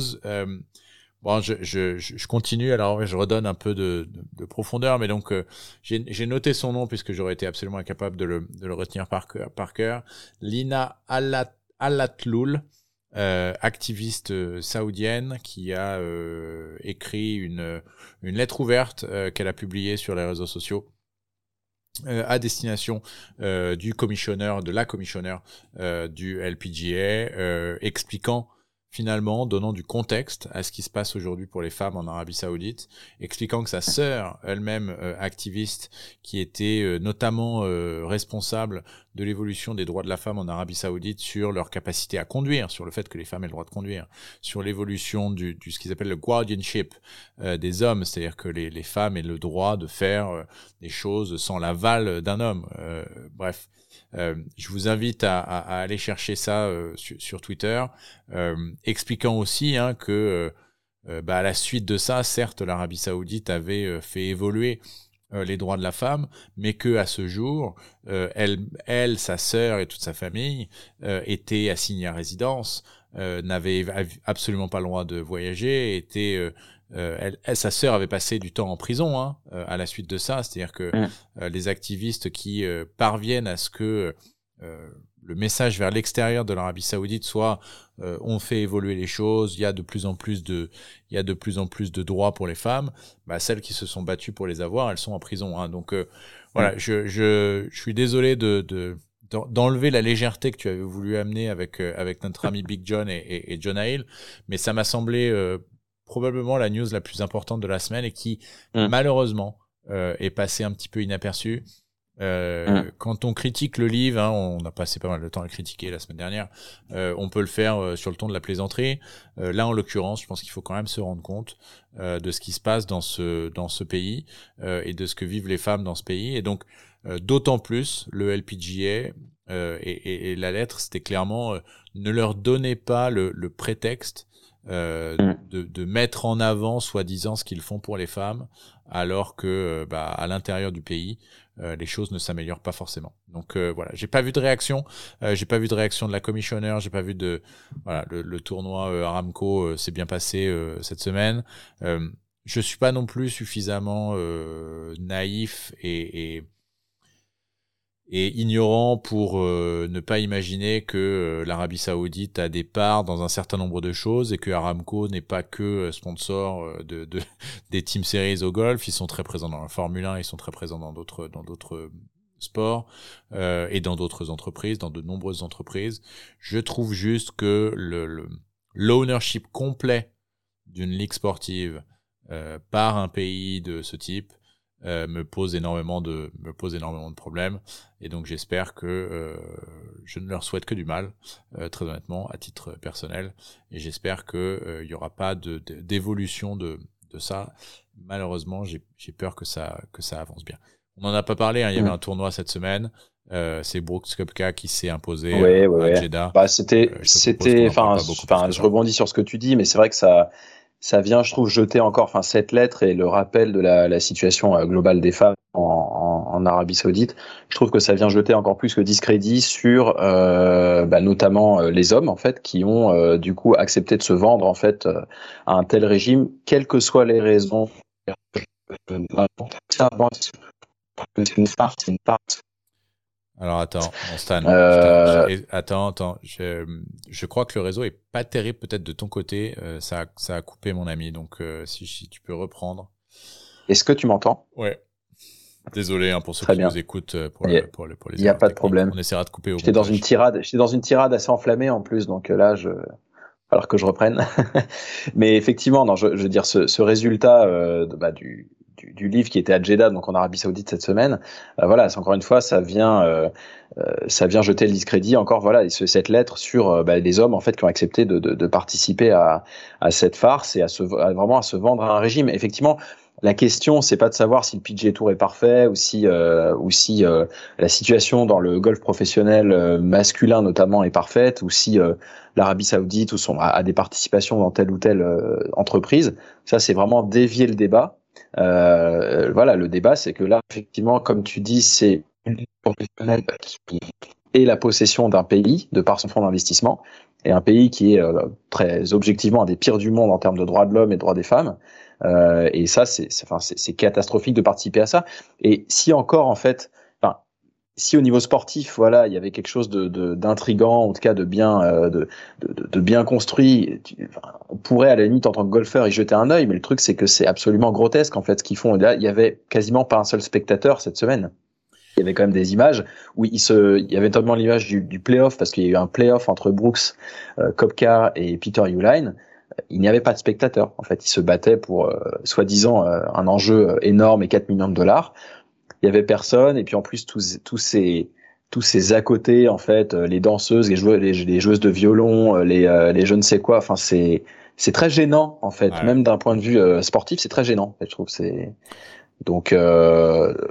Bon, je, je, je, continue, alors je redonne un peu de, de, profondeur, mais donc euh, j'ai noté son nom puisque j'aurais été absolument incapable de le, de le retenir par, par cœur. Lina Alat, Alatloul, euh, activiste euh, saoudienne qui a euh, écrit une, une lettre ouverte qu'elle a publiée sur les réseaux sociaux. à destination du commissionneur, de la commissionneur du LPGA, expliquant finalement donnant du contexte à ce qui se passe aujourd'hui pour les femmes en Arabie Saoudite, expliquant que sa sœur, elle-même euh, activiste, qui était euh, notamment euh, responsable de l'évolution des droits de la femme en Arabie Saoudite sur leur capacité à conduire, sur le fait que les femmes aient le droit de conduire, sur l'évolution du, du, ce qu'ils appellent le guardianship des hommes, c'est-à-dire que les, les, femmes aient le droit de faire des choses sans l'aval d'un homme. bref, euh, je vous invite à, aller chercher ça euh, sur, Twitter, euh, expliquant aussi hein, que bah, à la suite de ça, certes, l'Arabie Saoudite avait fait évoluer les droits de la femme, mais que à ce jour, elle, sa sœur et toute sa famille étaient assignés à résidence, n'avaient absolument pas le droit de voyager, étaient elle, sa sœur avait passé du temps en prison hein, à la suite de ça, c'est-à-dire que mmh. les activistes qui parviennent à ce que le message vers l'extérieur de l'Arabie Saoudite soit euh, on fait évoluer les choses, il y a de plus en plus de il y a de plus en plus de droits pour les femmes, bah, celles qui se sont battues pour les avoir, elles sont en prison. Hein. Donc euh, voilà, mm. je, je, je suis désolé de, de d'enlever la légèreté que tu avais voulu amener avec euh, avec notre ami Big John et, et, et John Hale, mais ça m'a semblé euh, probablement la news la plus importante de la semaine et qui mm. malheureusement est passée un petit peu inaperçue. Euh, mm. Quand on critique le livre, hein, on a passé pas mal de temps à le critiquer la semaine dernière, euh, on peut le faire euh, sur le ton de la plaisanterie. Euh, là, en l'occurrence, je pense qu'il faut quand même se rendre compte euh, de ce qui se passe dans ce, dans ce pays et de ce que vivent les femmes dans ce pays. Et donc, d'autant plus, le LPGA et, et, la lettre, c'était clairement ne leur donnez pas le, le prétexte mm. de, de, mettre en avant, soi-disant, ce qu'ils font pour les femmes, alors que bah, à l'intérieur du pays, euh, les choses ne s'améliorent pas forcément. Donc euh, voilà, j'ai pas vu de réaction, euh, j'ai pas vu de réaction de la commissionnaire, j'ai pas vu de voilà le, tournoi Aramco s'est bien passé cette semaine. je suis pas non plus suffisamment naïf et, et et ignorant pour euh, ne pas imaginer que euh, l'Arabie Saoudite a des parts dans un certain nombre de choses et que Aramco n'est pas que euh, sponsor de, de, des Team Series au golf. Ils sont très présents dans la Formule 1, ils sont très présents dans d'autres dans d'autres sports et dans d'autres entreprises, dans de nombreuses entreprises. Je trouve juste que le l'ownership complet d'une ligue sportive par un pays de ce type euh, me pose énormément de me pose énormément de problèmes. Et donc j'espère que euh, je ne leur souhaite que du mal euh, très honnêtement à titre personnel. Et j'espère que il y aura pas de d'évolution de, de ça. Malheureusement j'ai peur que ça que ça avance bien. On n'en a pas parlé hein, il y avait mm. un tournoi cette semaine. Euh, c'est Brooks Koepka qui s'est imposé ouais, ouais, à Jeddah. Bah, c'était, c'était, enfin, je rebondis sur ce que tu dis, mais c'est vrai que ça, ça vient, je trouve, jeter encore, enfin, cette lettre et le rappel de la, la situation euh, globale des femmes en, en, en, Arabie Saoudite. Je trouve que ça vient jeter encore plus que discrédit sur, euh, bah, notamment euh, les hommes en fait, qui ont euh, du coup accepté de se vendre en fait à un tel régime, quelles que soient les raisons. Alors attends, Stan, euh... attends, attends, je, je, crois que le réseau est pas terrible peut-être de ton côté, euh, ça, a, ça a coupé mon ami, donc euh, si, si, tu peux reprendre. Est-ce que tu m'entends? Ouais. Désolé hein, pour ceux qui nous écoutent euh, pour, pour, pour, les. Il n'y a pas de problème. On essaiera de couper. J'étais dans une tirade, j'étais dans une tirade assez enflammée en plus, donc là je alors que je reprenne. Mais effectivement, non, je, je veux dire ce, ce résultat euh, bah, du, du, livre qui était à Jeddah, donc en Arabie Saoudite cette semaine. Euh, voilà, c'est encore une fois, ça vient, euh, euh, ça vient jeter le discrédit encore. Voilà, cette lettre sur bah, les hommes en fait qui ont accepté de, de, de participer à, à, cette farce et à se vraiment à se vendre à un régime. Effectivement. La question, c'est pas de savoir si le PGA Tour est parfait ou si, ou si la situation dans le golf professionnel masculin notamment est parfaite ou si l'Arabie Saoudite ou son, a, des participations dans telle ou telle entreprise. Ça, c'est vraiment dévier le débat euh, voilà, le débat, c'est que là, effectivement, comme tu dis, c'est et la possession d'un pays de par son fonds d'investissement et un pays qui est euh, très objectivement un des pires du monde en termes de droits de l'homme et de droits des femmes. Euh, et ça, c'est enfin, c'est catastrophique de participer à ça. Et si encore, en fait, si au niveau sportif, voilà, il y avait quelque chose de d'intrigant, en tout cas de bien euh, de, de, de, bien construit, on pourrait à la limite en tant que golfeur y jeter un œil, mais le truc c'est que c'est absolument grotesque en fait ce qu'ils font. Et là, il y avait quasiment pas un seul spectateur cette semaine. Il y avait quand même des images où il se, il y avait notamment l'image du, du playoff parce qu'il y a eu un playoff entre Brooks, euh, Kopka et Peter Uline. Il n'y avait pas de spectateurs. En fait, ils se battaient pour euh, soi-disant euh, un enjeu énorme et 4 millions de dollars il y avait personne. Et puis en plus tous tous ces tous ces à côté en fait euh, les danseuses les joueuses les, joueuses de violon euh, les euh, les je ne sais quoi enfin c'est c'est très gênant en fait. Même d'un point de vue sportif c'est très gênant je trouve. C'est donc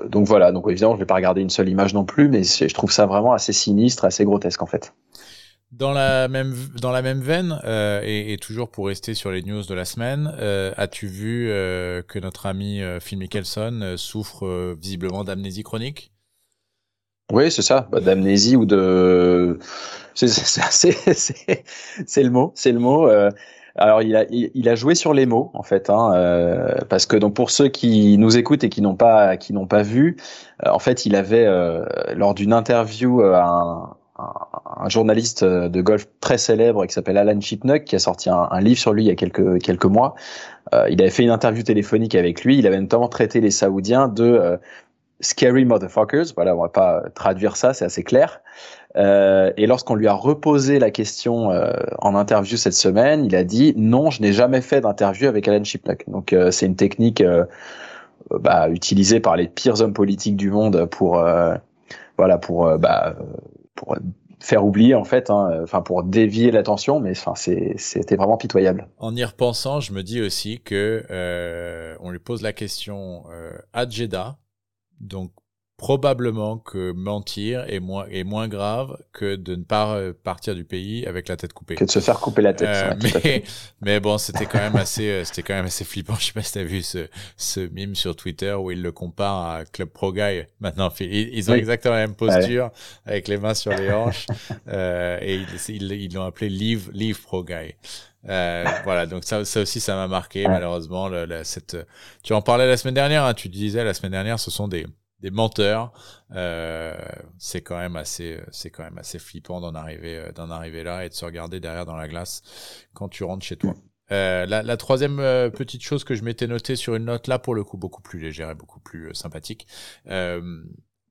donc voilà. Donc évidemment je vais pas regarder une seule image non plus mais je trouve ça vraiment assez sinistre assez grotesque en fait Dans la même, dans la même veine, euh, et, et, toujours pour rester sur les news de la semaine, euh, as-tu vu euh, que notre ami euh, Phil Mickelson euh, souffre euh, visiblement d'amnésie chronique? Oui, c'est ça, bah, d'amnésie ou de... C'est le mot, c'est le mot. alors il a, il, a joué sur les mots en fait, hein, parce que donc pour ceux qui nous écoutent et qui n'ont pas, qui n'ont pas vu, en fait il avait lors d'une interview un un, journaliste euh, de golf très célèbre qui s'appelle Alan Chipnuck, qui a sorti un, un, livre sur lui il y a quelques, quelques mois. Euh, il avait fait une interview téléphonique avec lui. Il avait notamment traité les Saoudiens de euh, scary motherfuckers. Voilà, on va pas traduire ça, c'est assez clair. Euh, et lorsqu'on lui a reposé la question euh, en interview cette semaine, il a dit non, je n'ai jamais fait d'interview avec Alan Chipnuck. Donc c'est une technique bah, utilisée par les pires hommes politiques du monde pour voilà pour bah, pour faire oublier en fait, hein, enfin pour dévier l'attention, mais enfin c'était vraiment pitoyable. En y repensant, je me dis aussi que euh, on lui pose la question euh, à Jeddah, donc probablement que mentir est moins, est moins grave que de ne pas euh, partir du pays avec la tête coupée. Que de se faire couper la tête. Euh, mais, mais, bon, c'était quand même assez, euh, c'était quand même assez flippant. Je sais pas si t'as vu ce, ce mime sur Twitter où il le compare à Club Pro Guy. Maintenant, ils, ont exactement la même posture avec les mains sur les hanches euh, et ils l'ont appelé Leave, Leave Pro Guy. Euh, voilà, donc ça, ça aussi, ça m'a marqué malheureusement. Le, cette, tu en parlais la semaine dernière. Hein, tu disais la semaine dernière, ce sont des des menteurs. Euh, c'est quand même assez, c'est quand même assez flippant d'en arriver, euh, d'en arriver là et de se regarder derrière dans la glace quand tu rentres chez toi. Euh, la, la, troisième euh, petite chose que je m'étais notée sur une note là, pour le coup, beaucoup plus légère et beaucoup plus euh, sympathique.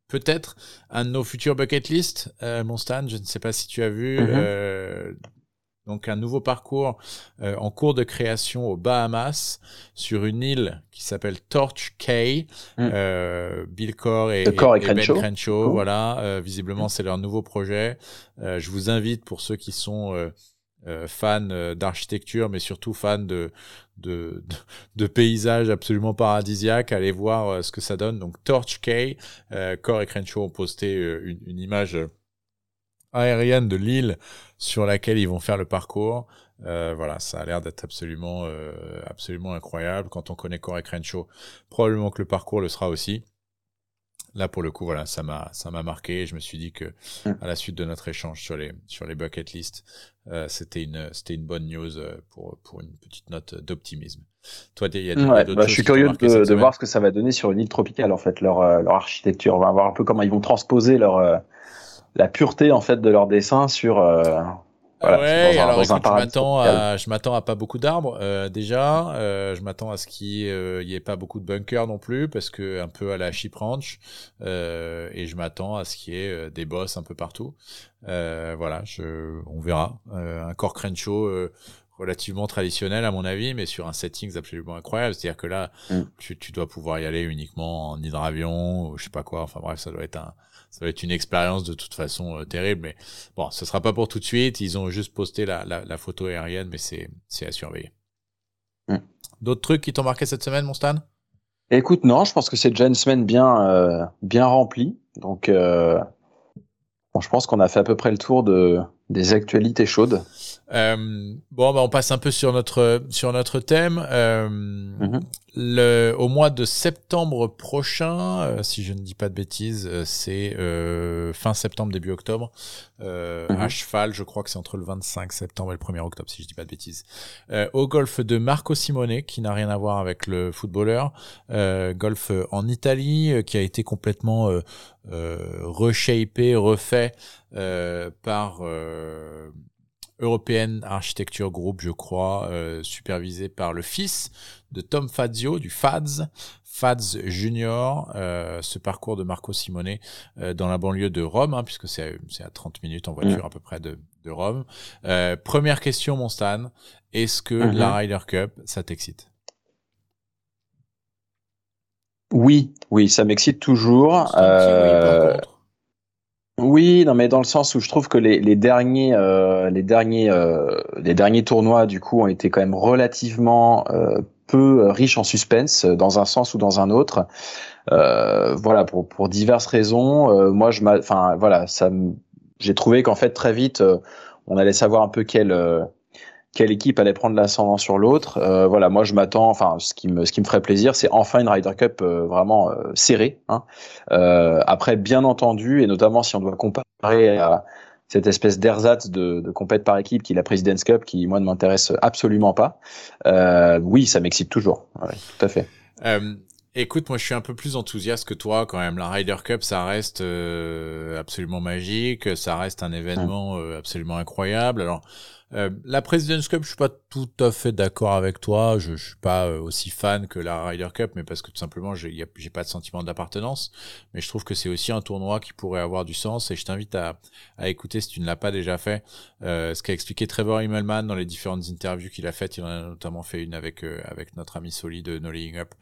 Peut-être un de nos futurs bucket list, mon Stan. Je ne sais pas si tu as vu. Mm-hmm donc un nouveau parcours euh, en cours de création aux Bahamas sur une île qui s'appelle Torch Cay. Mm. Euh, Bill Core et, Ben Crenshaw, voilà. Euh, visiblement, c'est leur nouveau projet. Euh, je vous invite pour ceux qui sont euh, fans d'architecture, mais surtout fans de, de, de, paysages absolument paradisiaques, à aller voir ce que ça donne. Donc Torch Cay, Core et Crenshaw ont posté une, une image aérienne de l'île sur laquelle ils vont faire le parcours. Euh, voilà, ça a l'air d'être absolument, euh, absolument incroyable. Quand on connaît Corey Crenshaw, probablement que le parcours le sera aussi. Là, pour le coup, voilà, ça m'a, ça m'a marqué. Je me suis dit que, mm. à la suite de notre échange sur les, sur les bucket list, euh, c'était une, c'était une bonne news euh, pour, pour une petite note d'optimisme. Toi, il y a, ouais, bah, je suis curieux de, de voir ce que ça va donner sur une île tropicale, en fait, leur, euh, leur architecture. On va voir un peu comment ils vont transposer leur, la pureté en fait de leur dessin sur euh, voilà, ouais, alors écoute, je m'attends à, je m'attends à pas beaucoup d'arbres euh, déjà. Euh, je m'attends à ce qu'il euh, y ait pas beaucoup de bunkers non plus parce que un peu à la Sheep Ranch. Euh, et je m'attends à ce qu'il y ait euh, des bosses un peu partout. voilà, je, on verra. un corps Crenshaw relativement traditionnel à mon avis, mais sur un setting absolument incroyable. C'est-à-dire que là, mm. tu, tu, dois pouvoir y aller uniquement en hydravion ou je sais pas quoi. Enfin bref, ça doit être un ça va être une expérience de toute façon euh, terrible. Mais bon, ce sera pas pour tout de suite. Ils ont juste posté la, la, la photo aérienne, mais c'est, à surveiller. Mm. D'autres trucs qui t'ont marqué cette semaine, mon Stan? Écoute, non, je pense que c'est déjà une semaine bien, euh, bien remplie. Donc, euh, bon, je pense qu'on a fait à peu près le tour de, des actualités chaudes. Euh, bon, bah, on passe un peu sur notre sur notre thème. Euh, mm-hmm. le, au mois de septembre prochain, euh, si je ne dis pas de bêtises, euh, c'est euh, fin septembre début octobre. Mm-hmm. À cheval, je crois que c'est entre le 25 septembre et le 1er octobre, si je dis pas de bêtises. au golf de Marco Simone, qui n'a rien à voir avec le footballeur. golf en Italie, qui a été complètement reshapé, refait par European Architecture Group, je crois, euh, supervisé par le fils de Tom Fazio, du FADS, FADS Junior, euh, ce parcours de Marco Simone euh, dans la banlieue de Rome, hein, puisque c'est à 30 minutes en voiture mm. à peu près de, de Rome. Première question, mon Stan, est-ce que mm-hmm. la Ryder Cup, ça t'excite? Oui, oui, ça m'excite toujours. Oui, non, mais dans le sens où je trouve que les, derniers, euh, les derniers, euh, les derniers tournois du coup ont été quand même relativement euh, peu riches en suspense, dans un sens ou dans un autre. Euh, voilà, pour pour diverses raisons. moi, je, enfin voilà, ça, j'ai trouvé qu'en fait très vite on allait savoir un peu quelle quelle équipe allait prendre l'ascendant sur l'autre. Euh, voilà, moi je m'attends, enfin ce qui me ce qui me ferait plaisir, c'est enfin une Ryder Cup euh, vraiment euh, serrée. Hein. après, bien entendu, et notamment si on doit comparer à cette espèce d'ersatz de, de compète par équipe qui est la President's Cup, qui moi ne m'intéresse absolument pas. oui, ça m'excite toujours. Ouais, tout à fait. Écoute, moi je suis un peu plus enthousiaste que toi quand même. La Ryder Cup, ça reste absolument magique, ça reste un événement absolument incroyable. Alors, euh, la President's Cup, je suis pas tout à fait d'accord avec toi. Je, je suis pas euh, aussi fan que la Ryder Cup, mais parce que tout simplement, j'ai pas de sentiment d'appartenance. Mais je trouve que c'est aussi un tournoi qui pourrait avoir du sens. Et je t'invite à, à, écouter si tu ne l'as pas déjà fait, euh, ce qu'a expliqué Trevor Immelman dans les différentes interviews qu'il a faites. Il en a notamment fait une avec euh, avec notre ami Soli de No Up,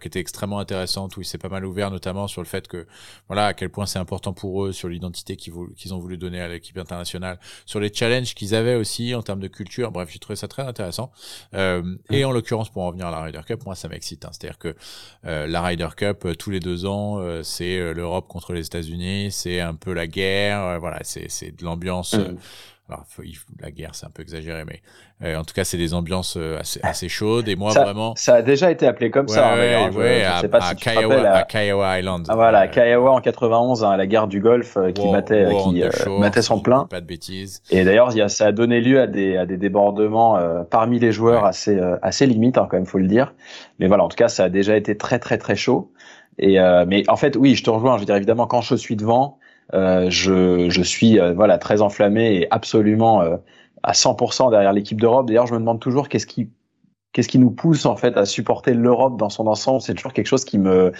qui était extrêmement intéressante où il s'est pas mal ouvert, notamment sur le fait que voilà à quel point c'est important pour eux, sur l'identité qu'ils ont voulu donner à l'équipe internationale, sur les challenges qu'ils avaient aussi en termes de culture. Bref, j'ai trouvé ça très intéressant. Euh, et en l'occurrence, pour en revenir à la Ryder Cup, moi, ça m'excite. Hein. C'est-à-dire que euh, la Ryder Cup, euh, tous les deux ans, c'est l'Europe contre les États-Unis, c'est un peu la guerre. voilà, c'est de l'ambiance. Mm. Alors, la guerre, c'est un peu exagéré, mais euh, en tout cas, c'est des ambiances euh, assez, assez chaudes. Et moi, vraiment. Ça a déjà été appelé comme ça. Hein, ouais, à, sais pas à, si Kiowa, à, Kiowa, Island. Ah, voilà, à euh, Kiowa en 91, hein, la guerre du Golfe qui battait, qui battait son plein. Pas de bêtises. Et d'ailleurs, ça a donné lieu à des, à des débordements parmi les joueurs assez, assez limites, hein, quand même, faut le dire. Mais voilà, en tout cas, ça a déjà été très, très, très chaud. Et mais en fait, oui, je te rejoins. Je veux dire, évidemment, quand je suis devant. Euh, je, je, suis euh, voilà très enflammé et absolument euh, à 100% derrière l'équipe d'Europe. D'ailleurs, je me demande toujours qu'est-ce qui qu'est-ce qui nous pousse en fait à supporter l'Europe dans son ensemble? C'est toujours quelque chose qui me,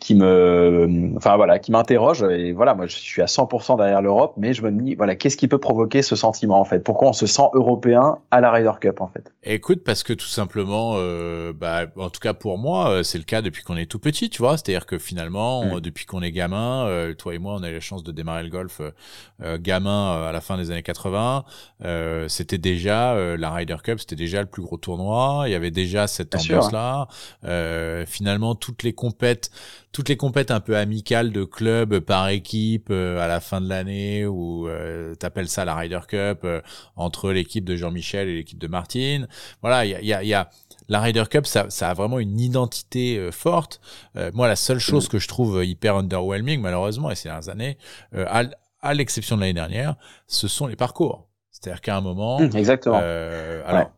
qui me, enfin voilà, qui m'interroge. Et voilà, moi je suis à 100% derrière l'Europe, mais je me dis voilà, qu'est-ce qui peut provoquer ce sentiment en fait? Pourquoi on se sent européen à la Ryder Cup en fait? Écoute, parce que tout simplement, euh, bah, en tout cas pour moi, euh, c'est le cas depuis qu'on est tout petit, tu vois. C'est-à-dire que finalement, mm. depuis qu'on est gamin, euh, toi et moi, on a eu la chance de démarrer le golf euh, gamin à la fin des années 80. c'était déjà la Ryder Cup, c'était déjà le plus gros tournoi y avait déjà cette ambiance-là. Euh, finalement, toutes les compètes, toutes les compètes un peu amicales de clubs par équipe euh, à la fin de l'année, où euh, t'appelles ça la Ryder Cup euh, entre l'équipe de Jean-Michel et l'équipe de Martine. Voilà, il y a, y a, y a la Ryder Cup, ça, ça, a vraiment une identité euh, forte. moi, la seule chose mm. que je trouve hyper underwhelming, malheureusement, et ces dernières années, à, à l'exception de l'année dernière, ce sont les parcours. C'est-à-dire qu'à un moment, mm, exactement. alors,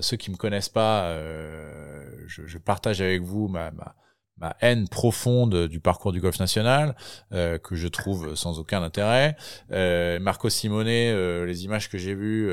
ceux qui me connaissent pas, euh, je, je, partage avec vous ma, ma, ma, haine profonde du parcours du golf national, euh, que je trouve sans aucun intérêt. Euh, Marco Simone, euh, les images que j'ai vues,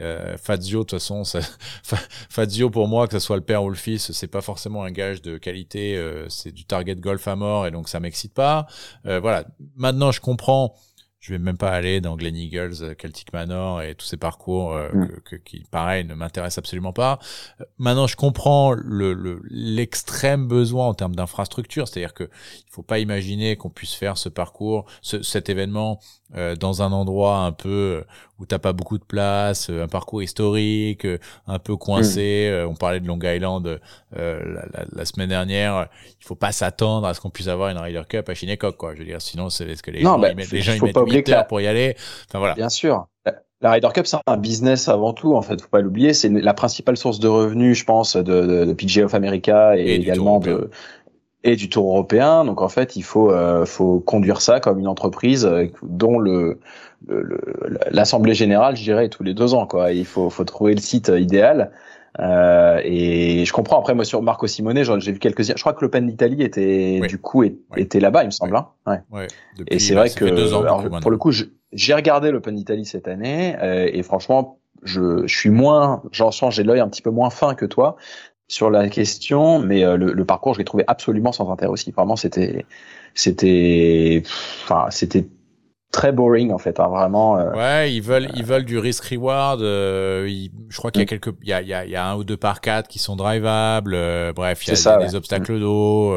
euh, Fazio, de toute façon, Fazio pour moi, que ce soit le père ou le fils, c'est pas forcément un gage de qualité, c'est du target golf à mort et donc ça m'excite pas. voilà. Maintenant, je comprends je vais même pas aller dans Glen Eagles, euh, Celtic Manor et tous ces parcours euh, mm. que, qui, pareil, ne m'intéressent absolument pas. Euh, maintenant, je comprends le l'extrême besoin en termes d'infrastructure, c'est-à-dire que il faut pas imaginer qu'on puisse faire ce parcours, ce, cet événement euh, dans un endroit un peu euh, où t'as pas beaucoup de place, euh, un parcours historique, un peu coincé. Mm. on parlait de Long Island la, la, la, semaine dernière. Il faut pas s'attendre à ce qu'on puisse avoir une Ryder Cup à Chinecock, quoi. Je veux dire, sinon c'est ce que les gens, bah, ils mettent, les gens ils mettent 8 heures pour y aller. Enfin voilà. Bien sûr. La Ryder Cup, c'est un business avant tout, en fait. Faut pas l'oublier. C'est la principale source de revenus, je pense, de, de, de PGA of America et, également de, et du Tour européen. Donc en fait, il faut euh, faut conduire ça comme une entreprise euh, dont le l'assemblée générale, je dirais, tous les deux ans. Quoi. Il faut faut trouver le site idéal. Euh, et je comprends. Après, moi sur Marco Simone, j'ai vu quelques. Je crois que l'Open d'Italie était du coup était là-bas, il me semble. Hein. Ouais. et c'est vrai que alors, pour le coup, j'ai regardé l'Open d'Italie cette année euh, et franchement, je, je suis moins, j'en sens, j'ai l'œil un petit peu moins fin que toi sur la question, mais euh, le, le, parcours, je l'ai trouvé absolument sans intérêt aussi. Vraiment, c'était, c'était, enfin, c'était très boring en fait, hein, vraiment. Euh, ouais, ils veulent, ils veulent du risk reward. Euh, je crois qu'il y a mm. quelques, il y a, il y a, il y a un ou deux par quatre qui sont drivables. bref, il y a, des obstacles mm. d'eau.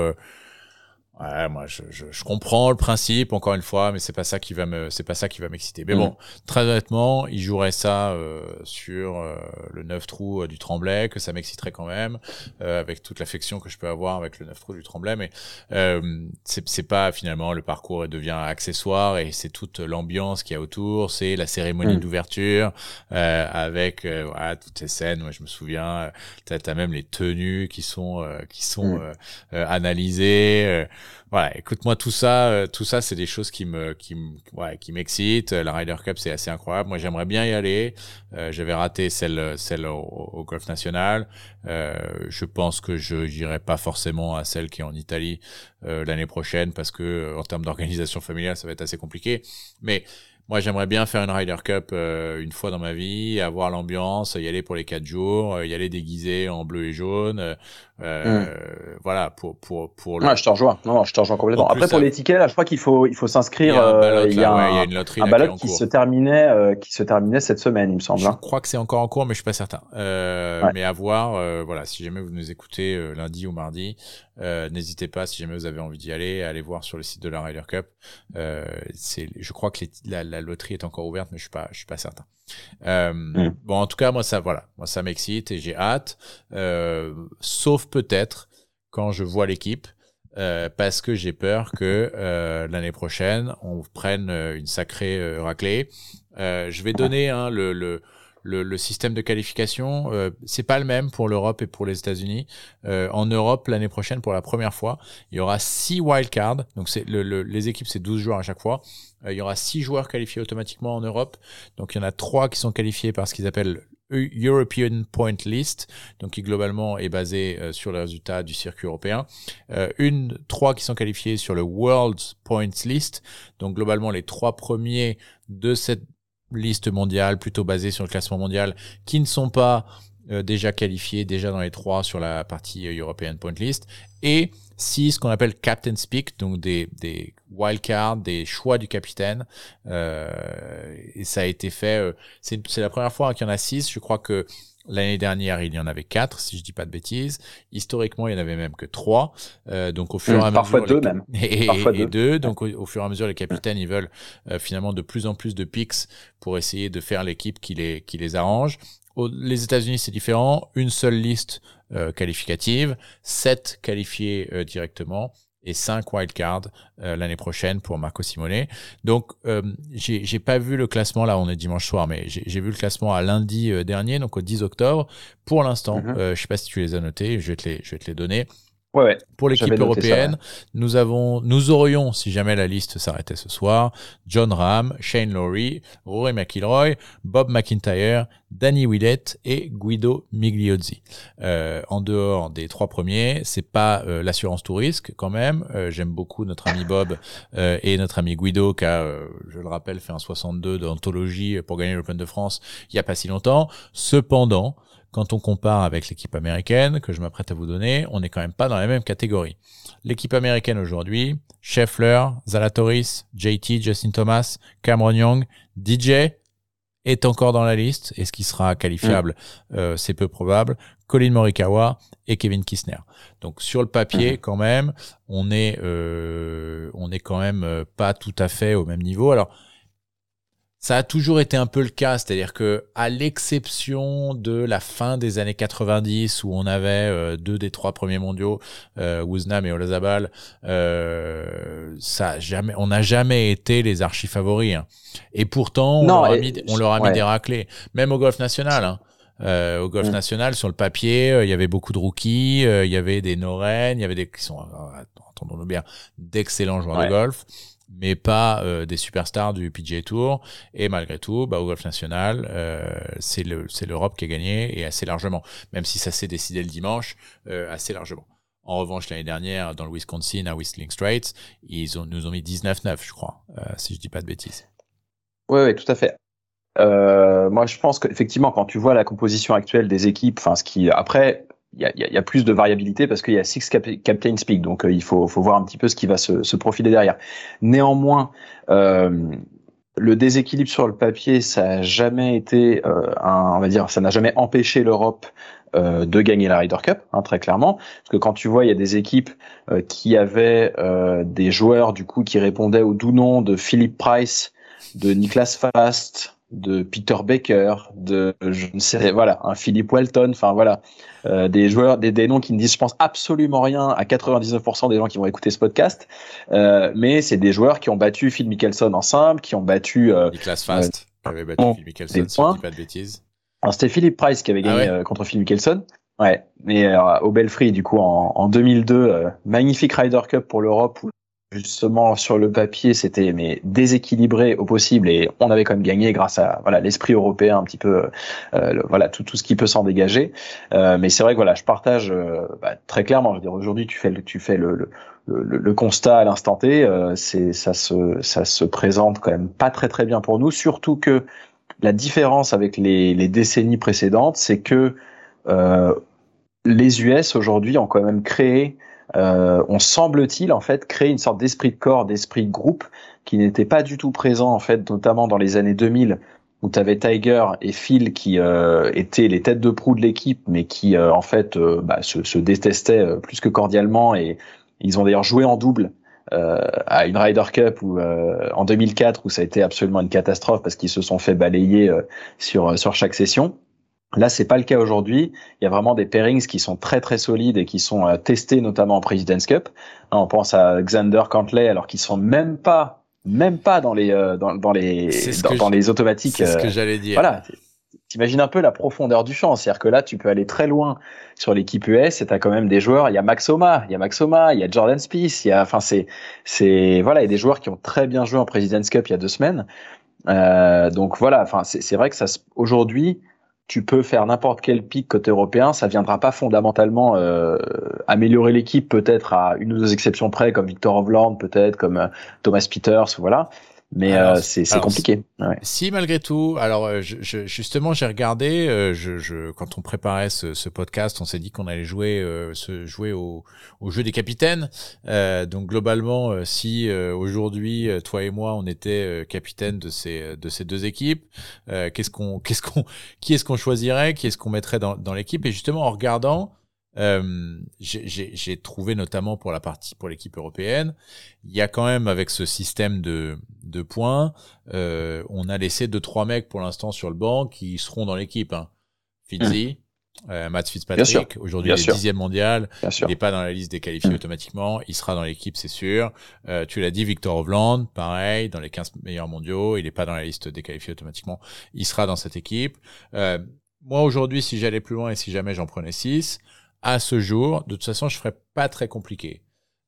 Ouais, moi je, je, je, comprends le principe encore une fois, mais c'est pas ça qui va me c'est pas ça qui va m'exciter. Mais bon, mm. très honnêtement, il jouerait ça euh, sur euh, le 9 trous euh, du Tremblay, que ça m'exciterait quand même, euh, avec toute l'affection que je peux avoir avec le 9 trous du Tremblay. Mais c'est c'est pas finalement le parcours devient accessoire et c'est toute l'ambiance qu'il y a autour, c'est la cérémonie mm. d'ouverture avec voilà, toutes ces scènes. Moi, je me souviens, t'as as même les tenues qui sont qui sont mm. analysées voilà, écoute-moi tout ça, euh, tout ça, c'est des choses qui me, qui ouais, qui m'excitent. La Ryder Cup, c'est assez incroyable. Moi, j'aimerais bien y aller. Euh, J'avais raté celle, celle au, golf national. Euh, je pense que je n'irai pas forcément à celle qui est en Italie euh, l'année prochaine parce que en termes d'organisation familiale, ça va être assez compliqué. Mais moi, j'aimerais bien faire une Ryder Cup euh, une fois dans ma vie, avoir l'ambiance, y aller pour les quatre jours, y aller déguisé en bleu et jaune, euh, hmm. Voilà, pour pour pour. Le... Ouais, je te rejoins. Non, je te rejoins complètement. Après, pour les tickets, là, je crois qu'il faut il faut s'inscrire. Il y a un, une loterie un ballot qui, se terminait euh, qui se terminait cette semaine, il me semble. Je hein. crois que c'est encore en cours, mais je suis pas certain. Euh, Mais à voir. Euh, voilà, si jamais vous nous écoutez euh, lundi ou mardi, n'hésitez pas. Si jamais vous avez envie d'y aller, allez voir sur le site de la Ryder Cup. c'est, je crois que la, la, loterie est encore ouverte, mais je suis pas je suis pas certain. Hmm. Bon, en tout cas, moi ça voilà, moi ça m'excite et j'ai hâte. sauf peut-être quand je vois l'équipe. Euh, parce que j'ai peur que euh, l'année prochaine on prenne euh, une sacrée raclée. je vais donner hein, le, le, le, système de qualification. c'est pas le même pour l'Europe et pour les États-Unis. en Europe, l'année prochaine, pour la première fois, il y aura six wildcards. Donc c'est les équipes, c'est 12 joueurs à chaque fois. Il y aura six joueurs qualifiés automatiquement en Europe. Donc il y en a trois qui sont qualifiés par ce qu'ils appellent European Point List, donc qui globalement est basé euh, sur les résultats du circuit européen. Euh, une, trois qui sont qualifiés sur le World Points List, donc globalement les trois premiers de cette liste mondiale, plutôt basée sur le classement mondial, qui ne sont pas euh, déjà qualifiés, déjà dans les trois sur la partie European Point List, et six ce qu'on appelle Captain Speak, donc des, des wildcards, des choix du capitaine. Euh, et ça a été fait. Euh, c'est la première fois qu'il y en a six. Je crois que L'année dernière, il y en avait quatre, si je dis pas de bêtises. Historiquement, il y en avait même que trois. Euh, donc au fur et à mmh, mesure, parfois deux même. Et, parfois deux. deux. Donc au, fur et à mesure, les capitaines, ils veulent euh, finalement de plus en plus de picks pour essayer de faire l'équipe qui les qui les arrange. Les États-Unis, c'est différent. Une seule liste euh, qualificative, sept qualifiés euh, directement et 5 wildcards euh, l'année prochaine pour Marco Simone. Donc, euh, j'ai pas vu le classement, là on est dimanche soir, mais j'ai vu le classement à lundi euh, dernier, donc au 10 octobre. Pour l'instant, mm je sais pas si tu les as notés, je vais te les, je vais te les donner. Pour l'équipe européenne, nous avons, nous aurions, si jamais la liste s'arrêtait ce soir, John Ram, Shane Lowry, Rory McIlroy, Bob McIntyre, Danny Willett et Guido Migliozzi. Euh, en dehors des trois premiers, c'est pas euh, l'assurance tout risque quand même. Euh, j'aime beaucoup notre ami Bob euh, et notre ami Guido qui a, je le rappelle, fait un 62 d'anthologie pour gagner l'Open de France il y a pas si longtemps. Cependant, quand on compare avec l'équipe américaine que je m'apprête à vous donner, on n'est quand même pas dans la même catégorie. L'équipe américaine aujourd'hui, Scheffler, Zalatoris, JT, Justin Thomas, Cameron Young, DJ est encore dans la liste. Et ce qui sera qualifiable, mm. euh, c'est peu probable. Colin Morikawa et Kevin Kisner. Donc sur le papier, mm. quand même, on est, euh, on est quand même euh, pas tout à fait au même niveau. Alors ça a toujours été un peu le cas, c'est-à-dire que à l'exception de la fin des années 90 où on avait euh, deux des trois premiers mondiaux, euh, et Olazabal, euh, ça jamais, on n'a jamais été les archi favoris. Hein. Et pourtant, on, leur, a mis, on leur a mis des raclés, même au golf national. Hein. Euh, au golf mm. national, sur le papier, euh, il y avait beaucoup de rookies, il y avait des Noren, il y avait des qui sont, entendons-nous bien, d'excellents joueurs de golf mais pas euh, des superstars du PGA Tour. Et malgré tout, bah, au golf national, euh, c'est l'Europe qui a gagné et assez largement, même si ça s'est décidé le dimanche, euh, assez largement. En revanche, l'année dernière, dans le Wisconsin, à Whistling Straits, ils ont, nous ont mis 19-9, je crois, si je dis pas de bêtises. Oui, oui, tout à fait. moi, je pense qu'effectivement, quand tu vois la composition actuelle des équipes, enfin, ce qui après, il y a, plus de variabilité parce qu'il y a six captain speak, donc euh, il faut, faut, voir un petit peu ce qui va se, se profiler derrière. Néanmoins, euh, le déséquilibre sur le papier, ça a jamais été, euh, un, on va dire, ça n'a jamais empêché l'Europe euh, de gagner la Ryder Cup, hein, très clairement. Parce que quand tu vois, il y a des équipes euh, qui avaient des joueurs du coup qui répondaient au doux nom de Philip Price, de Niklas Fast, de Peter Baker, de je ne sais voilà, un Philip Walton, enfin voilà, euh, des joueurs, des, des, noms qui ne disent, je pense, absolument rien à 99% des gens qui vont écouter ce podcast, euh, mais c'est des joueurs qui ont battu Phil Mickelson en simple, qui ont battu euh, Niklas Fast, qui avait battu Phil Mickelson, si je dis pas de bêtises. C'était Philip Price qui avait ah gagné contre Phil Mickelson. Ouais, mais au Belfry du coup en, en 2002, magnifique Ryder Cup pour l'Europe où justement sur le papier c'était mais déséquilibré au possible et on avait quand même gagné grâce à voilà l'esprit européen un petit peu euh, voilà tout tout ce qui peut s'en dégager. Euh, mais c'est vrai que voilà je partage euh, bah, très clairement je veux dire aujourd'hui tu fais le, tu fais le, le le, le constat à l'instant T, euh, c'est ça se ça se présente quand même pas très très bien pour nous, surtout que la différence avec les, les décennies précédentes, c'est que euh, les US aujourd'hui ont quand même créé euh, on semble-t-il en fait créer une sorte d'esprit de corps, d'esprit de groupe qui n'était pas du tout présent en fait, notamment dans les années 2000 où tu avais Tiger et Phil qui euh, étaient les têtes de proue de l'équipe, mais qui euh, en fait euh, bah, se, se, détestaient plus que cordialement et ils ont d'ailleurs joué en double à une Ryder Cup où, en 2004 où ça a été absolument une catastrophe parce qu'ils se sont fait balayer sur sur chaque session. Là, c'est pas le cas aujourd'hui. Il y a vraiment des pairings qui sont très très solides et qui sont euh, testés notamment en President's Cup. Hein, on pense à Xander Cantley, alors qu'ils sont même pas même pas dans les euh, dans, dans, les dans, dans les automatiques. C'est ce que euh, j'allais dire. Voilà. T'imagines un peu la profondeur du champ, c'est-à-dire que là, tu peux aller très loin sur l'équipe US et t'as quand même des joueurs. Il y a Maxoma, il y a Maxoma, il y a Jordan Spieth, il y a, enfin c'est, c'est voilà, il y a des joueurs qui ont très bien joué en President's Cup il y a deux semaines. Euh, donc voilà, enfin c'est vrai que ça aujourd'hui, tu peux faire n'importe quel pic côté européen, ça viendra pas fondamentalement euh, améliorer l'équipe, peut-être à une ou deux exceptions près, comme Victor Hovland, peut-être comme euh, Thomas Peters, voilà mais euh, c'est compliqué. Ouais. Si malgré tout, alors euh, je, je, justement j'ai regardé, euh, je, je, quand on préparait ce, ce podcast, on s'est dit qu'on allait jouer, euh, se jouer au, au, jeu des capitaines. donc globalement, si aujourd'hui toi et moi on était capitaine de ces de ces deux équipes, qu'est-ce qu'on qu'est-ce qu'on qui est-ce qu'on choisirait, qui est-ce qu'on mettrait dans, dans l'équipe? Et justement en regardant, euh, j'ai trouvé notamment pour la partie pour l'équipe européenne, il y a quand même avec ce système de, de points, euh, on a laissé deux trois mecs pour l'instant sur le banc qui seront dans l'équipe. Hein. Fitzy, mmh. euh, Matt Fitzpatrick, aujourd'hui il est dixième mondial, il n'est pas dans la liste des qualifiés mmh. automatiquement, il sera dans l'équipe c'est sûr. Euh, tu l'as dit, Victor Hovland, pareil, dans les 15 meilleurs mondiaux, il n'est pas dans la liste des qualifiés automatiquement, il sera dans cette équipe. Euh, moi aujourd'hui, si j'allais plus loin et si jamais j'en prenais 6, à ce jour, de toute façon, je ferais pas très compliqué.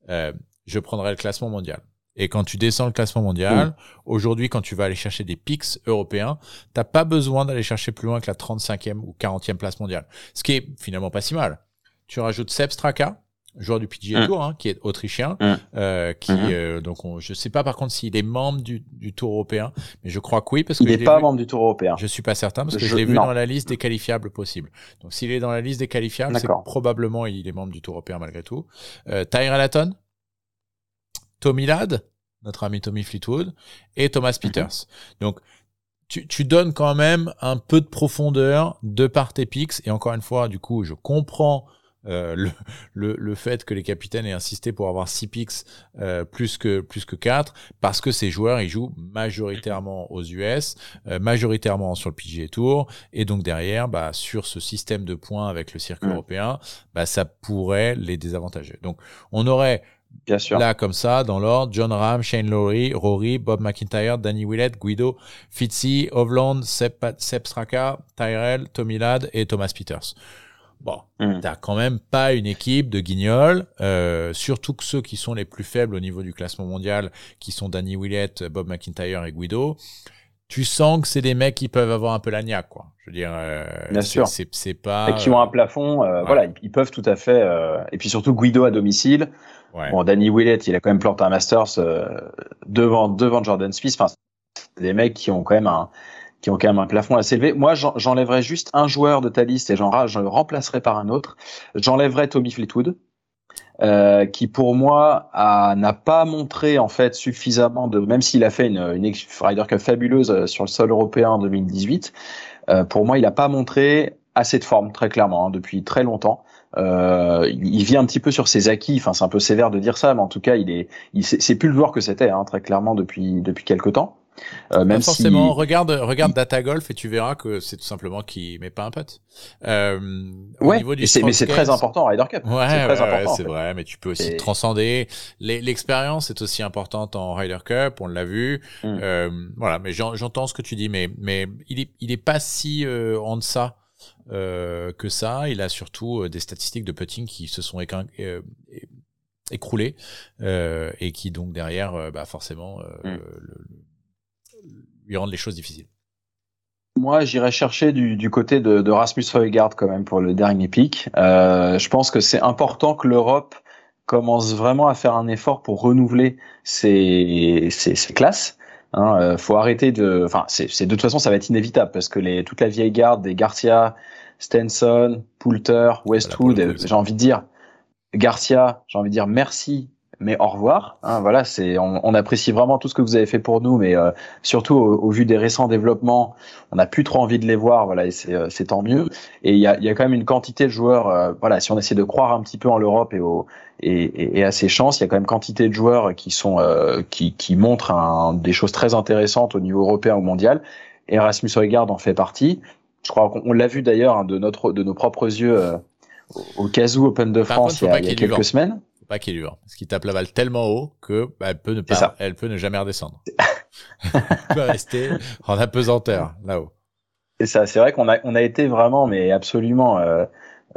Euh, je prendrais le classement mondial. Et quand tu descends le classement mondial, aujourd'hui, quand tu vas aller chercher des pics européens, t'as pas besoin d'aller chercher plus loin que la 35e ou 40e place mondiale. Ce qui est finalement pas si mal. Tu rajoutes Seb Straka, joueur du PGA mm. Tour, hein, qui est autrichien, mm. euh, qui mm-hmm. euh, donc on, je sais pas par contre s'il est membre du, du, Tour européen, mais je crois que oui parce que il n'est pas membre du Tour européen. Je suis pas certain parce que je, l'ai vu dans la liste des qualifiables possibles. Donc s'il est dans la liste des qualifiables, c'est probablement il est membre du Tour européen malgré tout. Euh, Tyrell Hatton, Tommy Ladd, notre ami Tommy Fleetwood, et Thomas mm-hmm. Peters. Donc tu, tu, donnes quand même un peu de profondeur de par tes pics et encore une fois du coup je comprends euh, le, le, le, fait que les capitaines aient insisté pour avoir 6 picks euh, plus que plus que 4 parce que ces joueurs ils jouent majoritairement aux US, euh, majoritairement sur le PGA Tour et donc derrière bah sur ce système de points avec le circuit européen, bah ça pourrait les désavantager. Donc on aurait Bien sûr. Là, comme ça, dans l'ordre, John Ram, Shane Lowry, Rory, Bob McIntyre, Danny Willett, Guido, Fitzy, Ovland, Sepp, Sepp Straka, Tyrell, Tommy Ladd et Thomas Peters. Bon, mm. t'as quand même pas une équipe de guignols, euh, surtout que ceux qui sont les plus faibles au niveau du classement mondial, qui sont Danny Willett, Bob McIntyre et Guido. Tu sens que c'est des mecs qui peuvent avoir un peu la quoi. Je veux dire, euh, bien sûr, c'est pas. Et qui ont un plafond, euh, voilà, ils peuvent tout à fait. Et puis surtout Guido à domicile. Ouais. Bon, Danny Willett, il a quand même planté un Masters devant devant Jordan Smith. Enfin, des mecs qui ont quand même un qui ont quand même un plafond assez élevé. Moi, j'enlèverais juste un joueur de ta liste et j'en je le remplacerai par un autre. J'enlèverais Tommy Fleetwood, euh, qui pour moi n'a pas montré en fait suffisamment de, même s'il a fait une, une Ryder Cup fabuleuse euh, sur le sol européen en 2018, euh, pour moi, il n'a pas montré assez de forme, très clairement, hein, depuis très longtemps. Euh, il vit un petit peu sur ses acquis. Enfin, c'est un peu sévère de dire ça, mais en tout cas, il est, il c'est plus le joueur que c'était, hein, très clairement depuis depuis quelques temps. Euh, même forcément, regarde, regarde Data Golf et tu verras que c'est tout simplement qu'il met pas un putt. Euh, ouais, mais c'est très important Ryder Cup. Ouais, c'est vrai, mais tu peux aussi transcender. L'expérience est aussi importante en Ryder Cup, on l'a vu. Mm. Euh, voilà, mais j'entends ce que tu dis, mais mais il est il est pas si euh, en deçà. Euh, que ça, il a surtout euh, des statistiques de putting qui se sont euh, écroulées et qui donc derrière, bah forcément, mm. le, lui rendent les choses difficiles. Moi, j'irais chercher du, côté de, Rasmus Højgaard quand même pour le dernier pic. Euh, je pense que c'est important que l'Europe commence vraiment à faire un effort pour renouveler ses, classes. Hein, euh, faut arrêter de, enfin, c'est de toute façon ça va être inévitable parce que les, toute la vieille garde des Garcia, Stenson, Poulter, Westwood, j'ai envie de dire Garcia, j'ai envie de dire merci mais au revoir. Hein, voilà, c'est on, on, apprécie vraiment tout ce que vous avez fait pour nous, mais euh, surtout au, vu des récents développements, on n'a plus trop envie de les voir. Voilà, et c'est euh, tant mieux. Et il y a, y a quand même une quantité de joueurs. Euh, voilà, si on essaie de croire un petit peu en l'Europe et, au, et, et, à ses chances, il y a quand même quantité de joueurs qui sont qui, qui montrent un, des choses très intéressantes au niveau européen ou mondial. Erasmus Højgaard en fait partie. Je crois qu'on l'a vu d'ailleurs hein, de notre de nos propres yeux au Kazoo Open de France il y a, il y a quelques semaines pas qu'il dur. Parce qu'il tape la balle tellement haut que bah, elle peut ne pas, elle peut ne jamais redescendre. elle peut rester en apesanteur là-haut. C'est ça. C'est vrai qu'on a, on a été vraiment, mais absolument euh,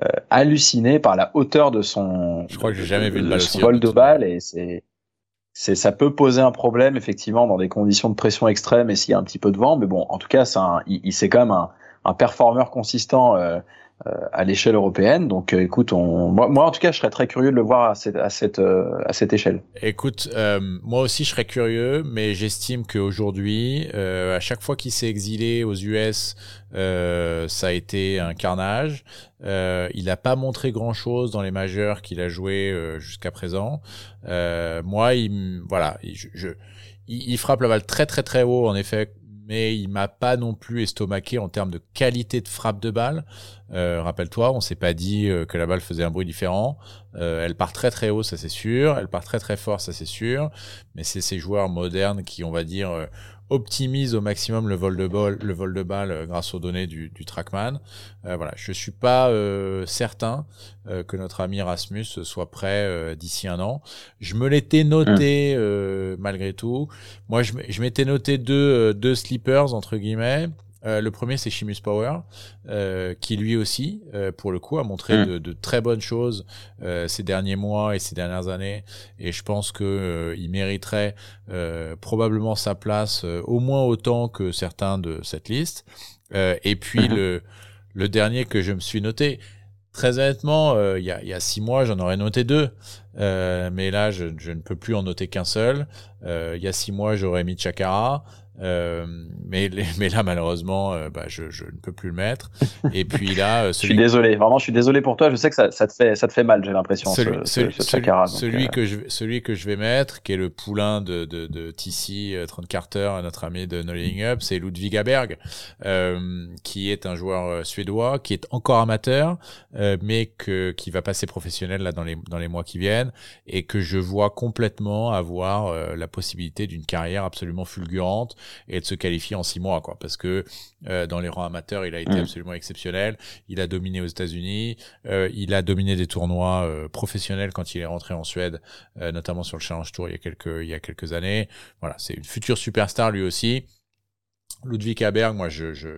euh, halluciné par la hauteur de son. Je crois que j'ai jamais vu une balle aussi vol de balle et c'est. C'est, ça peut poser un problème effectivement dans des conditions de pression extrême et s'il y a un petit peu de vent, mais bon, en tout cas, c'est il, il c'est quand même un, un performeur consistant euh, à l'échelle européenne. Donc, euh, écoute, on, moi, moi, en tout cas, je serais très curieux de le voir à cette, à cette, euh, à cette échelle. Écoute, moi aussi, je serais curieux, mais j'estime qu'aujourd'hui, à chaque fois qu'il s'est exilé aux US, ça a été un carnage. il n'a pas montré grand-chose dans les majeurs qu'il a joué jusqu'à présent. moi, il, voilà, je, je il, frappe la balle très très très haut, en effet, mais il m'a pas non plus estomaqué en termes de qualité de frappe de balle. Euh, rappelle-toi, on s'est pas dit euh, que la balle faisait un bruit différent. Euh, elle part très très haut, ça c'est sûr. Elle part très très fort, ça c'est sûr. Mais c'est ces joueurs modernes qui, on va dire, optimise au maximum le vol de balle, le vol de balle euh, grâce aux données du, du TrackMan. Euh, voilà, je suis pas euh, certain euh, que notre ami Rasmus soit prêt d'ici un an. Je me l'étais noté mmh. malgré tout. Moi, je, m'étais noté deux, deux sleepers entre guillemets. Euh, le premier, c'est Chimus Power, euh, qui lui aussi, euh, pour le coup, a montré mm. de, de, très bonnes choses ces derniers mois et ces dernières années. Et je pense que il mériterait probablement sa place au moins autant que certains de cette liste. et puis mm-hmm. le, le dernier que je me suis noté, Très honnêtement, il y, a, y, a, six mois, j'en aurais noté deux, mais là, je, je, ne peux plus en noter qu'un seul. il y a six mois, j'aurais mis Chakara. Euh, mais, mais là, malheureusement, euh, bah, je, je, ne peux plus le mettre. Et puis là, celui... Euh, je suis désolé. Vraiment, je suis désolé pour toi. Je sais que ça, ça te fait, ça te fait mal. J'ai l'impression. Celui, ce, ce, celui, que je, celui que je vais mettre, qui est le poulain de, de, de TC, Trent Carter, notre ami de Nolling Up, c'est Ludwig Aberg, euh, qui est un joueur suédois, qui est encore amateur, mais que, qui va passer professionnel là dans les, dans les mois qui viennent, et que je vois complètement avoir la possibilité d'une carrière absolument fulgurante et de se qualifier en six mois, quoi. Parce que euh, dans les rangs amateurs, il a été mm. absolument exceptionnel. Il a dominé aux États-Unis, euh, il a dominé des tournois euh, professionnels quand il est rentré en Suède, notamment sur le Challenge Tour il y a quelques il y a quelques années. Voilà, c'est une future superstar lui aussi. Ludwig Haberg, moi je, je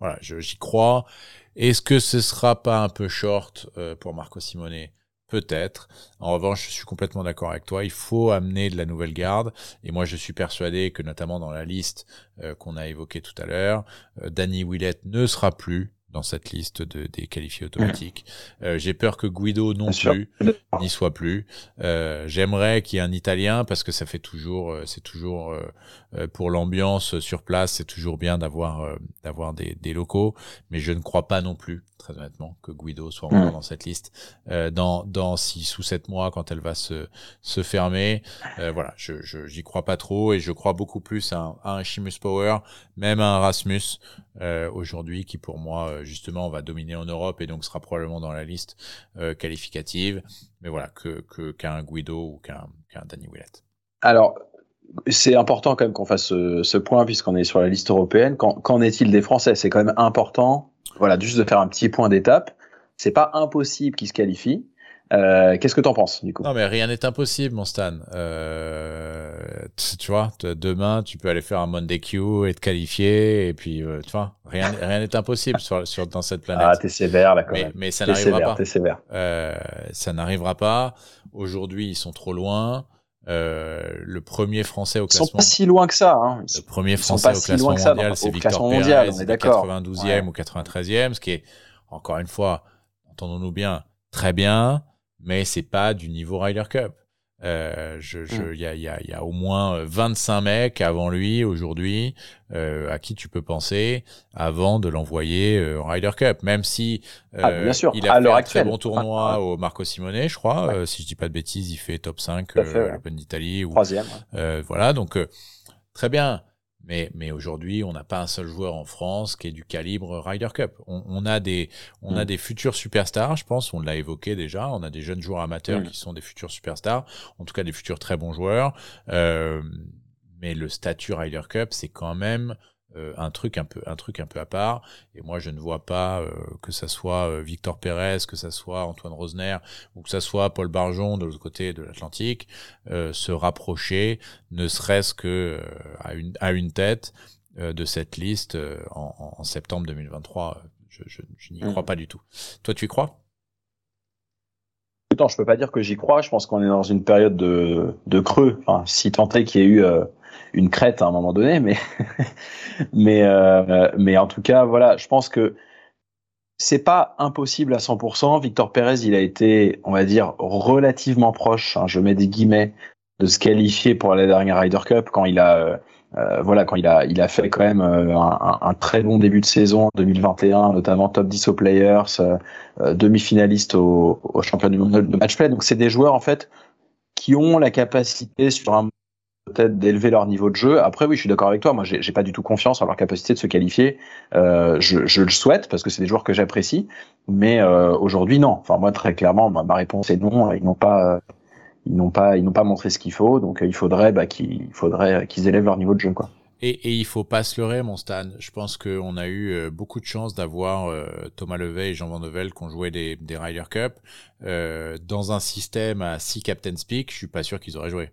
voilà, j'y crois. Est-ce que ce sera pas un peu short pour Marco Simone? Peut-être. En revanche, je suis complètement d'accord avec toi. Il faut amener de la nouvelle garde. Et moi, je suis persuadé que notamment dans la liste euh, qu'on a évoquée tout à l'heure, euh, Danny Willett ne sera plus dans cette liste de, des qualifiés automatiques. Euh, j'ai peur que Guido non plus n'y soit plus. Euh, J'aimerais qu'il y ait un Italien parce que ça fait toujours, euh, c'est toujours euh, pour l'ambiance sur place, c'est toujours bien d'avoir d'avoir des, des, locaux. Mais je ne crois pas non plus, très honnêtement, que Guido soit encore dans cette liste. dans dans six ou sept mois, quand elle va se se fermer, voilà, je j'y crois pas trop et je crois beaucoup plus à un, à un Chimus Power, même à un Rasmus aujourd'hui qui pour moi justement, va dominer en Europe et donc sera probablement dans la liste qualificative. Mais voilà, que qu'un Guido ou qu'un Danny Willett. Alors, c'est important quand même qu'on fasse ce, point puisqu'on est sur la liste européenne. Qu'en est-il des Français? C'est quand même important, voilà, juste de faire un petit point d'étape. C'est pas impossible qu'ils se qualifient. Euh, qu'est-ce que t'en penses du coup Non mais rien n'est impossible mon Stan. Euh, tu vois, demain tu peux aller faire un Monday Q et te qualifier et puis euh, tu vois, rien rien n'est impossible sur, sur dans cette planète. Ah t'es sévère là quand mais, même. Mais ça n'arrivera pas. T'es sévère. Euh, ça n'arrivera pas. Aujourd'hui ils sont trop loin. Euh, le premier français au classement. Ils sont pas si loin que ça. Hein. Le premier français au classement mondial, c'est Victor Pérez, 92e ou 93e, ce qui est encore une fois, entendons-nous bien, très bien mais c'est pas du niveau Ryder Cup. Euh, je, je, mm. il y, a, y, a, y, a, au moins 25 mecs avant lui aujourd'hui euh, à qui tu peux penser avant de l'envoyer euh, Ryder Cup, même si euh, ah, bien sûr. il a fait un très bon tournoi au Marco Simone, je crois. Euh, si je dis pas de bêtises, il fait top 5 euh, l'Open d'Italie. Troisième. voilà, donc très bien. Mais, mais aujourd'hui, on n'a pas un seul joueur en France qui est du calibre Ryder Cup. On, on a des, on a mm. des futurs superstars, je pense. On l'a évoqué déjà. On a des jeunes joueurs amateurs mm. qui sont des futurs superstars. En tout cas, des futurs très bons joueurs. Euh, mais le statut Ryder Cup, c'est quand même euh, un truc un peu un truc un peu à part et moi je ne vois pas euh, que ça soit euh, Victor Pérez que ça soit Antoine Rosner ou que ça soit Paul Barjon de l'autre côté de l'Atlantique se rapprocher ne serait-ce que à une à une tête de cette liste en, en, septembre 2023 je, je, je n'y crois mmh. pas du tout toi tu y crois? Non, je peux pas dire que j'y crois. Je pense qu'on est dans une période de, de creux. Enfin, si tant est qu'il y ait eu une crête à un moment donné, mais mais euh, mais en tout cas, voilà, je pense que c'est pas impossible à 100%. Victor Pérez, il a été, on va dire, relativement proche. Hein, je mets des guillemets de se qualifier pour la dernière Ryder Cup quand il a euh, euh, voilà, quand il a, il a fait quand même un, très bon début de saison 2021, notamment top 10 aux Players, demi-finaliste au, au championnat du monde de match play. Donc c'est des joueurs en fait qui ont la capacité sur un peut-être d'élever leur niveau de jeu. Après, oui, je suis d'accord avec toi. Moi, j'ai pas du tout confiance en leur capacité de se qualifier. Euh, je, je, le souhaite parce que c'est des joueurs que j'apprécie, mais euh, aujourd'hui, non. Enfin, moi, très clairement, ma, réponse est non. Ils n'ont pas, ils n'ont pas, ils n'ont pas montré ce qu'il faut. Donc, il faudrait, bah, qu'il faudrait qu'ils élèvent leur niveau de jeu, quoi. Et, et il faut pas se leurrer, mon Stan. Je pense qu'on a eu euh, beaucoup de chance d'avoir euh, Thomas Levet et Jean Van Devel qui ont joué des, des Ryder Cup euh, dans un système à 6 Captain Speak. Je suis pas sûr qu'ils auraient joué.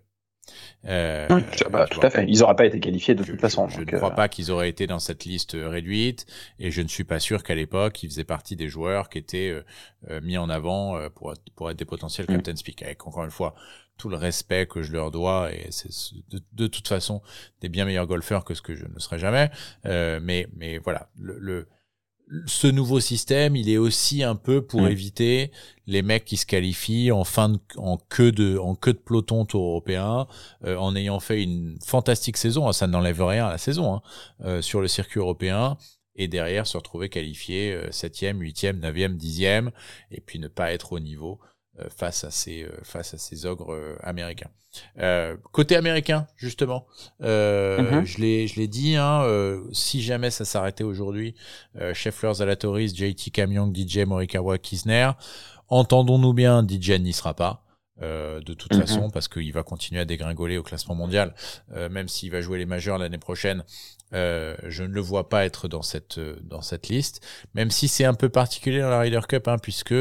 Euh, bah, tout à fait. Ils n'auraient pas été qualifiés de toute façon. Je, ne crois euh, pas qu'ils auraient été dans cette liste réduite et je ne suis pas sûr qu'à l'époque ils faisaient partie des joueurs qui étaient euh, mis en avant pour, être, pour être des potentiels mm. Captain Speak. Avec encore une fois tout le respect que je leur dois et c'est de, de, toute façon des bien meilleurs golfeurs que ce que je ne serai jamais. mais mais voilà le, le ce nouveau système, il est aussi un peu pour éviter les mecs qui se qualifient en fin de, en queue de, en queue de peloton tour européen, euh, en ayant fait une fantastique saison. Ça n'enlève rien à la saison hein, euh, sur le circuit européen. Et derrière se retrouver qualifié euh, septième, huitième, neuvième, dixième, et puis ne pas être au niveau face à ces euh, face à ces ogres euh, américains. côté américain, justement, mm-hmm. je l'ai je l'ai dit, hein, si jamais ça s'arrêtait aujourd'hui, Scheffler, Zalatoris, JT Camyon, DJ Morikawa, Kisner, entendons-nous bien, DJ n'y sera pas. Euh, de toute mm-hmm. façon parce qu'il va continuer à dégringoler au classement mondial. Euh, même s'il va jouer les majeurs l'année prochaine euh, je ne le vois pas être dans cette dans cette liste. Même si c'est un peu particulier dans la Ryder Cup hein, puisque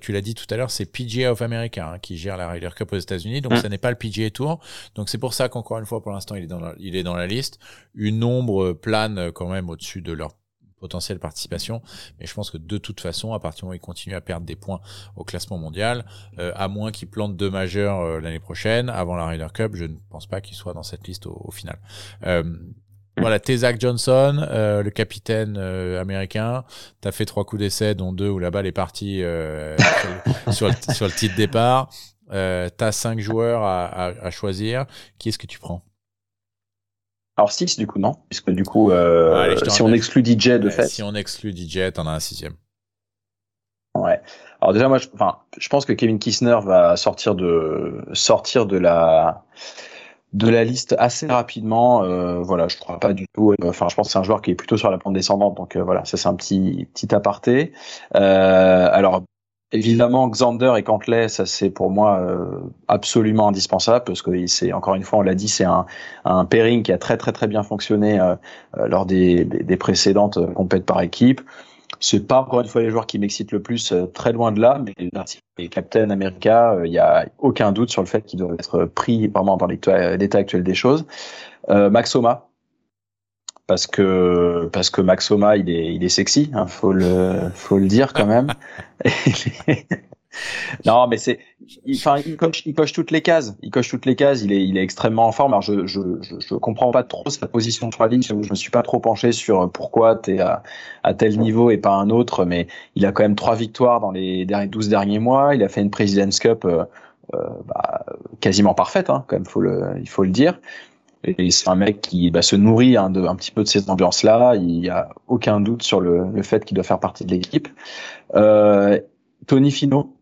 tu l'as dit tout à l'heure c'est PGA of America hein, qui gère la Ryder Cup aux États-Unis. Donc mm. ça n'est pas le PGA Tour. Donc c'est pour ça qu'encore une fois pour l'instant il est dans la, il est dans la liste. Une ombre plane quand même au-dessus de leur potentielle participation. Mais je pense que de toute façon, à partir du moment où il continue à perdre des points au classement mondial, euh, à moins qu'il plante deux majeurs euh, l'année prochaine, avant la Ryder Cup, je ne pense pas qu'il soit dans cette liste au, final. Euh, voilà, t'es Zach Johnson, euh, le capitaine euh, américain. T'as fait trois coups d'essai, dont deux où la balle est partie sur, le, sur, le, titre départ. T'as cinq joueurs à, à, à choisir. Qui est-ce que tu prends? Alors 6 du coup, non Puisque du coup, euh, si on exclut DJ de fait. Si on exclut DJ, t'en as un sixième. Ouais. Alors déjà, moi, je, enfin, je pense que Kevin Kissner va sortir de sortir de la de la liste assez rapidement. Euh, voilà, je crois pas du tout. Enfin, je pense que c'est un joueur qui est plutôt sur la pente descendante. Donc voilà, ça c'est un petit petit aparté. alors Évidemment, Xander et Cantley, ça c'est pour moi absolument indispensable parce que c'est encore une fois, on l'a dit, c'est un, un pairing qui a très très très bien fonctionné lors des, des, précédentes compètes par équipe. C'est pas encore une fois les joueurs qui m'excitent le plus, euh, très loin de là, mais les Captain America, il euh, n'y a aucun doute sur le fait qu'il doit être pris vraiment dans l'état actuel des choses. Euh, Maxoma, parce que parce que Maxoma il est il est sexy, hein, faut le faut le dire quand même. non, mais c'est, enfin, il, coche, il coche toutes les cases. Il coche toutes les cases. Il est, il est extrêmement en forme. Alors, je, je, je, comprends pas trop sa position sur la ligne. Je me suis pas trop penché sur pourquoi t'es à, à tel niveau et pas un autre. Mais il a quand même trois victoires dans les 12 derniers mois. Il a fait une President's Cup euh, euh, bah, quasiment parfaite, hein, quand même, faut le, il faut le dire. Et c'est un mec qui bah, se nourrit hein, un petit peu de cette ambiance-là. Il y a aucun doute sur le, fait qu'il doit faire partie de l'équipe. Euh, Tony Fino,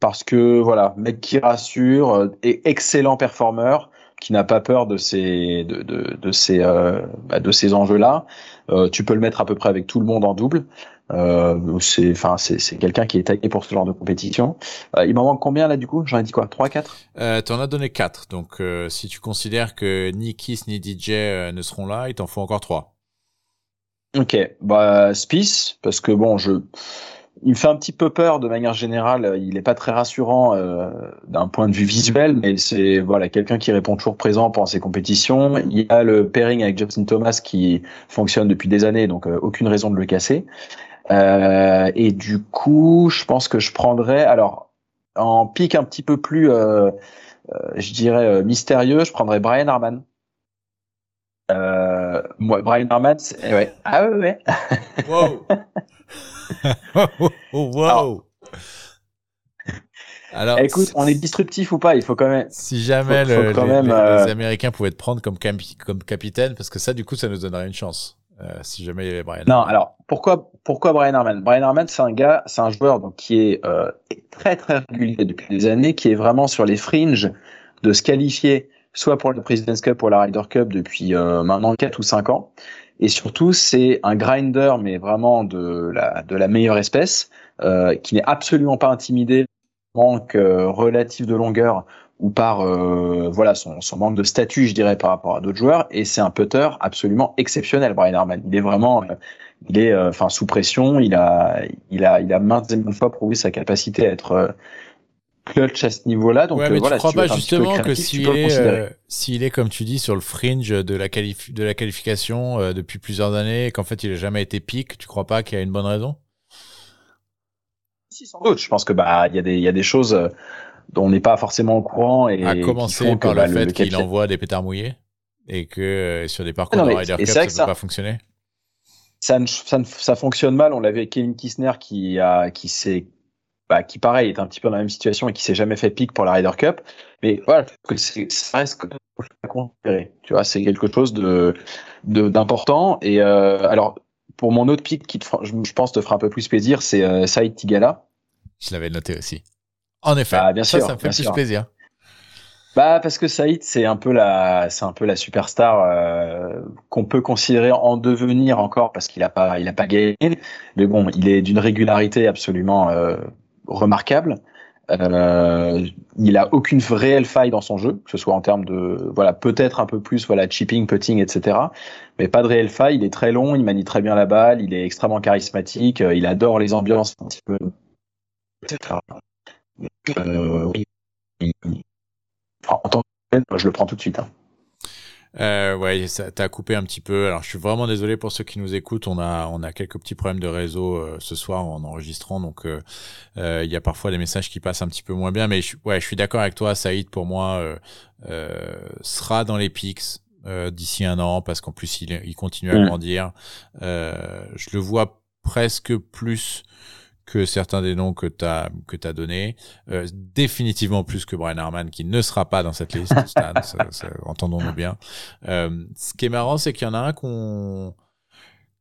parce que voilà, mec qui rassure, euh, et excellent performeur, qui n'a pas peur de ces de, de, de ces euh, bah, de ces enjeux-là. Euh, tu peux le mettre à peu près avec tout le monde en double. Euh, c'est enfin c'est c'est quelqu'un qui est taillé pour ce genre de compétition. Euh, il m'en manque combien là du coup? J'en ai dit quoi? 3 4 euh, T'en as donné 4. Donc si tu considères que ni Kiss ni DJ ne seront là, il t'en faut encore 3. Ok, bah Spice parce que bon je il me fait un petit peu peur de manière générale. Il n'est pas très rassurant euh, d'un point de vue visuel, mais c'est voilà quelqu'un qui répond toujours présent pendant ses compétitions. Il y a le pairing avec Justin Thomas qui fonctionne depuis des années, donc euh, aucune raison de le casser. Euh, et du coup, je pense que je prendrais alors en pic un petit peu plus, euh, euh, je dirais mystérieux, je prendrais Brian Harman. moi, Brian Harman, ouais. Ah ouais. ouais. Wow. wow. Alors, écoute, on est disruptif ou pas Il faut quand même. Si jamais le, les, euh, les, Américains pouvaient te prendre comme, comme capitaine, parce que ça, du coup, ça nous donnerait une chance. Euh, si jamais il y avait Brian. Non, alors pourquoi pourquoi Brian Harman? Brian Harman, c'est un gars, c'est un joueur donc qui est euh, très très régulier depuis des années, qui est vraiment sur les fringes de se qualifier soit pour le President's Cup ou la Ryder Cup depuis euh, maintenant 4 ou 5 ans. Et surtout, c'est un grinder, mais vraiment de la, de la meilleure espèce, euh, qui n'est absolument pas intimidé manque euh, relatif de longueur ou par euh, voilà son, son, manque de statut, je dirais, par rapport à d'autres joueurs. Et c'est un putter absolument exceptionnel, Brian Harman. Il est vraiment, euh, il est, euh, enfin, sous pression. Il a, il a, il a maintes et maintes fois prouvé sa capacité à être clutch à ce niveau-là. Donc ouais, mais voilà, tu crois pas justement que s'il est, euh, s'il est comme tu dis sur le fringe de la qualif de la qualification euh, depuis plusieurs années et qu'en fait il a jamais été pique, tu crois pas qu'il y a une bonne raison? Si sans doute. Je pense que bah il y a des il y a des choses euh, dont on n'est pas forcément au courant et à commencer par le fait qu'il envoie des pétards mouillés et que sur des parcours de Ryder Cup ça, ne peut pas fonctionner? Ça, ça, ça, fonctionne mal. On l'avait avec Kevin Kistner qui a qui s'est bah, qui pareil est un petit peu dans la même situation et qui s'est jamais fait pique pour la Ryder Cup. Mais voilà, ça reste à considérer. Tu vois, c'est quelque chose de d'important. Et euh, alors pour mon autre pick qui te, je pense te fera un peu plus plaisir, c'est euh, Saïd Tigala. Je l'avais noté aussi. En effet, bah, bien ça, sûr, ça me fait plus plaisir. Bah parce que Saïd c'est un peu la c'est un peu la superstar euh, qu'on peut considérer en devenir encore parce qu'il a pas il a pas gagné mais bon il est d'une régularité absolument euh, remarquable. Euh, il a aucune réelle faille dans son jeu, que ce soit en termes de voilà peut-être un peu plus voilà chipping, putting, etc. Mais pas de réelle faille. Il est très long, il manie très bien la balle, il est extrêmement charismatique, il adore les ambiances un petit peu, etc. en tant que je le prends tout de suite. Hein. Euh, ouais, ça t'a coupé un petit peu. Alors, je suis vraiment désolé pour ceux qui nous écoutent. On a, on a quelques petits problèmes de réseau euh, ce soir en enregistrant, donc euh, il y a parfois des messages qui passent un petit peu moins bien. Mais je, ouais, je suis d'accord avec toi. Saïd, pour moi, sera dans les pics d'ici un an parce qu'en plus il, il continue à mm. grandir. je le vois presque plus que certains des noms que tu as que tu as donné euh, définitivement plus que Brian Harman qui ne sera pas dans cette liste Stan, entendons-nous bien. Euh, ce qui est marrant c'est qu'il y en a un qu'on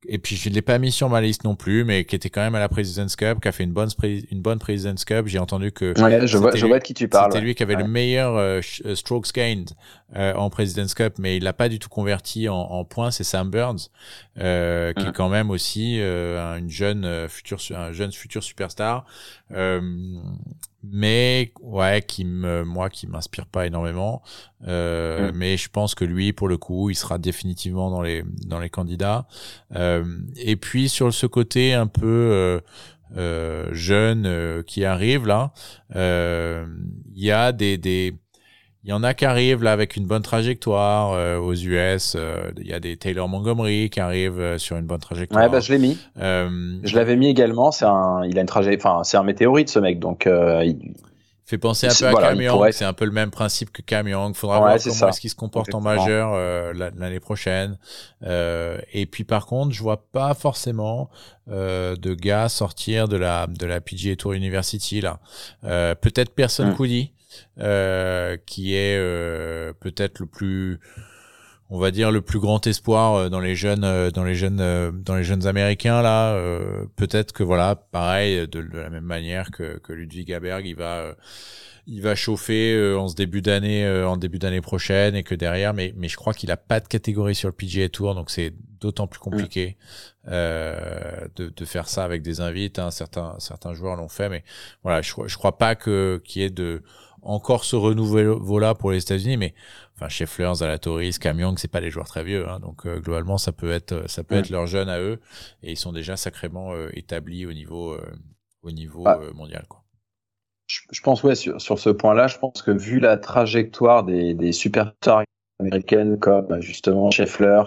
et puis je l'ai pas mis sur ma liste non plus, mais qui était quand même à la President's Cup, qui a fait une bonne une bonne President's Cup. J'ai entendu que je vois, je vois de qui tu parles. C'était lui qui avait le meilleur euh, euh, strokes gained euh, en President's Cup, mais il l'a pas du tout converti en, en points. C'est Sam Burns, euh, qui est quand même aussi une jeune future un jeune futur superstar. Mais ouais, qui me moi qui m'inspire pas énormément. Euh, mm. Mais je pense que lui, pour le coup, il sera définitivement dans les dans les candidats. Euh, et puis sur ce côté un peu euh, euh jeune euh, qui arrive là, il y a des des il y en a qui arrivent là avec une bonne trajectoire aux US. Il y a des Taylor Montgomery qui arrivent sur une bonne trajectoire. Ouais, bah, je l'ai mis. je l'avais mis également. C'est un, il a une trajectoire, enfin, c'est un météorite ce mec, donc il, fait penser un peu à Cam Young, c'est un peu le même principe que Cam Young. Faudra voir comment est-ce qu'il se comporte en majeur euh, l'année prochaine. Euh, et puis par contre, je vois pas forcément euh, de gars sortir de la de la PGA Tour University là. Euh, peut-être Person mm. euh, qui est peut-être le plus on va dire le plus grand espoir euh, dans les jeunes euh, dans les jeunes euh, dans les jeunes américains là peut-être que voilà pareil de, la même manière que, que Ludwig Aberg il va il va chauffer en ce début d'année en début d'année prochaine et que derrière mais mais je crois qu'il a pas de catégorie sur le PGA Tour donc c'est d'autant plus compliqué euh, de, de, faire ça avec des invites hein. certains certains joueurs l'ont fait mais voilà je je crois pas que qu'il y ait de encore ce renouveau là pour les États-Unis mais enfin Scheffler, Zalatoris, Cam Young, c'est pas des joueurs très vieux, hein, donc euh, globalement ça peut être ça peut être leur jeune à eux et ils sont déjà sacrément euh, établis au niveau euh, au niveau ah. mondial quoi. Je, pense ouais sur, sur ce point-là, je pense que vu la trajectoire des, des superstars américaines comme justement Scheffler,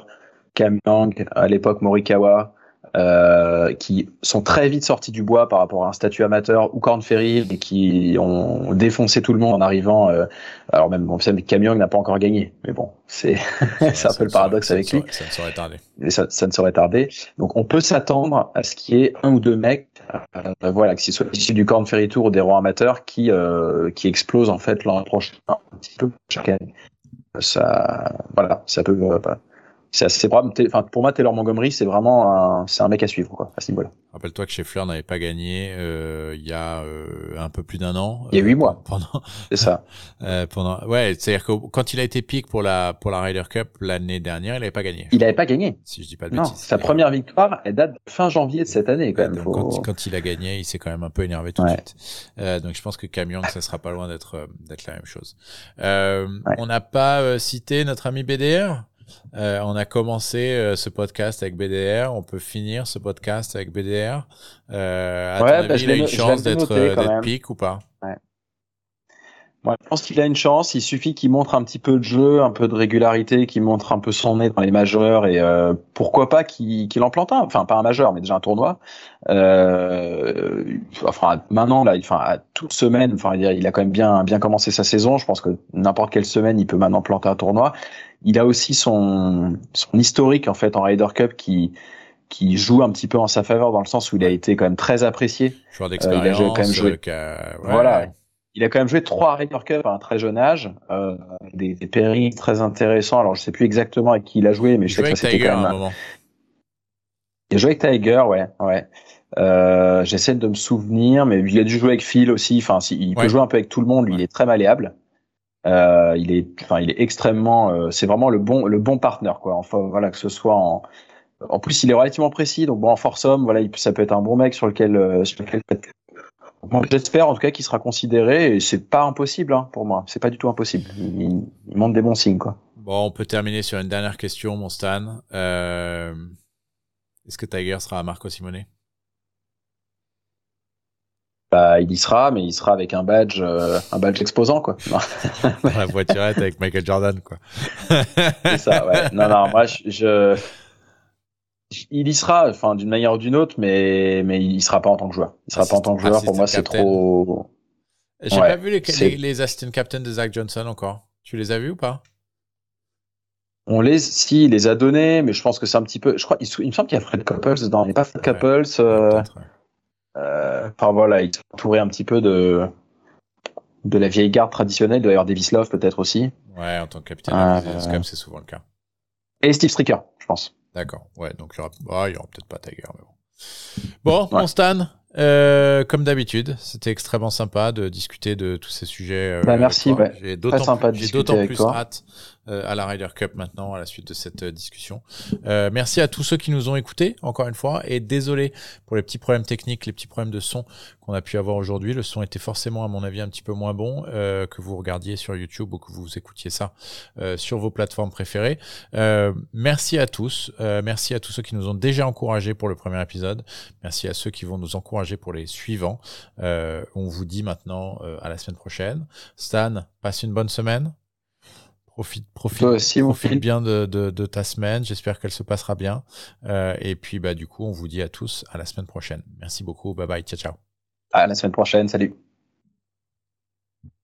Cam Young, à l'époque Morikawa, euh, qui sont très vite sortis du bois par rapport à un statut amateur ou Corn Ferry et qui ont défoncé tout le monde en arrivant. Euh, alors même bon, Camion n'a pas encore gagné, mais bon, c'est un peu le paradoxe avec lui. Ça ne saurait tarder. ça, ça, ne saurait tarder. Donc on peut s'attendre à ce qu'il y ait un ou deux mecs, euh, voilà, que ce soit issus du Corn Ferry Tour ou des rois amateurs qui euh, qui explosent en fait l'an prochain un petit peu chaque année. Ça, voilà, ça peut c'est assez Enfin, pour moi, Taylor Montgomery, c'est vraiment un, c'est un mec à suivre, quoi, à ce niveau-là. Rappelle-toi que Scheffler n'avait pas gagné euh, il y a euh, un peu plus d'un an. Il y a huit mois. Pendant. C'est ça. euh, pendant. Ouais, c'est-à-dire que quand il a été pique pour la pour la Ryder Cup l'année dernière, il n'avait pas gagné. Il n'avait pas gagné. Si je dis pas de non, bêtises. Sa première victoire, elle date de fin janvier de cette année, quand même. Quand, quand, il a gagné, il s'est quand même un peu énervé tout de suite. Euh, donc je pense que Camion, ça sera pas loin d'être euh, d'être la même chose. Euh, On n'a pas cité notre ami BDR. Euh, on a commencé euh, ce podcast avec BDR, on peut finir ce podcast avec BDR. Euh, à ouais, ton bah, avis, il a une chance d'être pique ou pas? Ouais. Moi, je pense qu'il a une chance. Il suffit qu'il montre un petit peu de jeu, un peu de régularité, qu'il montre un peu son nez dans les majeurs et euh, pourquoi pas qu'il en plante un. Enfin, pas un majeur, mais déjà un tournoi. Euh, enfin, maintenant là, enfin, à toute semaine, enfin, il a quand même bien bien commencé sa saison. Je pense que n'importe quelle semaine, il peut maintenant planter un tournoi. Il a aussi son son historique en fait en Ryder Cup qui qui joue un petit peu en sa faveur dans le sens où il a été quand même très apprécié. Joueur d'expérience. Euh, quand même joué. Voilà il a quand même joué trois Ryder Cup à un très jeune âge, euh, des, des pairings très intéressants. Alors je sais plus exactement avec qui il a joué, mais je sais que c'était quand même. Un... Il a joué avec Tiger, ouais, ouais. Euh, J'essaie de me souvenir, mais il a dû jouer avec Phil aussi. Enfin, il peut jouer un peu avec tout le monde. Lui, il est très malléable. Euh, il est, enfin, il est extrêmement. Euh, c'est vraiment le bon, le bon partenaire, quoi. Enfin, voilà, que ce soit en. En plus, il est relativement précis, donc bon, en force homme, voilà, il, ça peut être un bon mec sur lequel, euh, sur lequel J'espère en tout cas qu'il sera considéré et c'est pas impossible hein, pour moi. C'est pas du tout impossible. Il, il, montre des bons signes quoi. Bon, on peut terminer sur une dernière question, mon Stan. Est-ce que Tiger sera à Marco Simone? Bah, il y sera, mais il sera avec un badge, euh, un badge exposant, quoi. La voiturette avec Michael Jordan, quoi. C'est ça, ouais. Non, non, moi, je, il y sera, enfin d'une manière ou d'une autre, mais mais il sera pas en tant que joueur. Il sera pas en tant que joueur. pour moi, c'est trop. J'ai pas vu les, les, les, assistant captain de Zach Johnson encore. Tu les as vus ou pas? On les, si, il les a donnés, mais je pense que c'est un petit peu. Je crois, il, me semble qu'il y a Fred Couples dedans. A pas Fred Couples. Euh, euh, enfin voilà, il est entouré un petit peu de de la vieille garde traditionnelle. Il doit y avoir Davis Love peut-être aussi. Ouais, en tant que capitaine, euh, comme c'est souvent le cas. Et Steve Stricker, je pense. D'accord. Ouais, donc il y aura, ah, y aura peut-être pas Tiger, mais bon. Bon, mon Stan, euh, comme d'habitude, c'était extrêmement sympa de discuter de tous ces sujets. Euh, bah, merci, ouais. J'ai d'autant plus, hâte euh, à la Ryder Cup maintenant, à la suite de cette euh, discussion. Euh, merci à tous ceux qui nous ont écoutés, encore une fois, et désolé pour les petits problèmes techniques, les petits problèmes de son qu'on a pu avoir aujourd'hui. Le son était forcément, à mon avis, un petit peu moins bon que vous regardiez sur YouTube ou que vous écoutiez ça sur vos plateformes préférées. merci à tous. merci à tous ceux qui nous ont déjà encouragés pour le premier épisode. Merci à ceux qui vont nous encourager pour les suivants. on vous dit maintenant à la semaine prochaine. Stan, passe une bonne semaine. Profite, profite, bien de, ta semaine. J'espère qu'elle se passera bien. Euh, et puis, bah, du coup, on vous dit à tous à la semaine prochaine. Merci beaucoup. Bye bye. Ciao, ciao. À la semaine prochaine. Salut.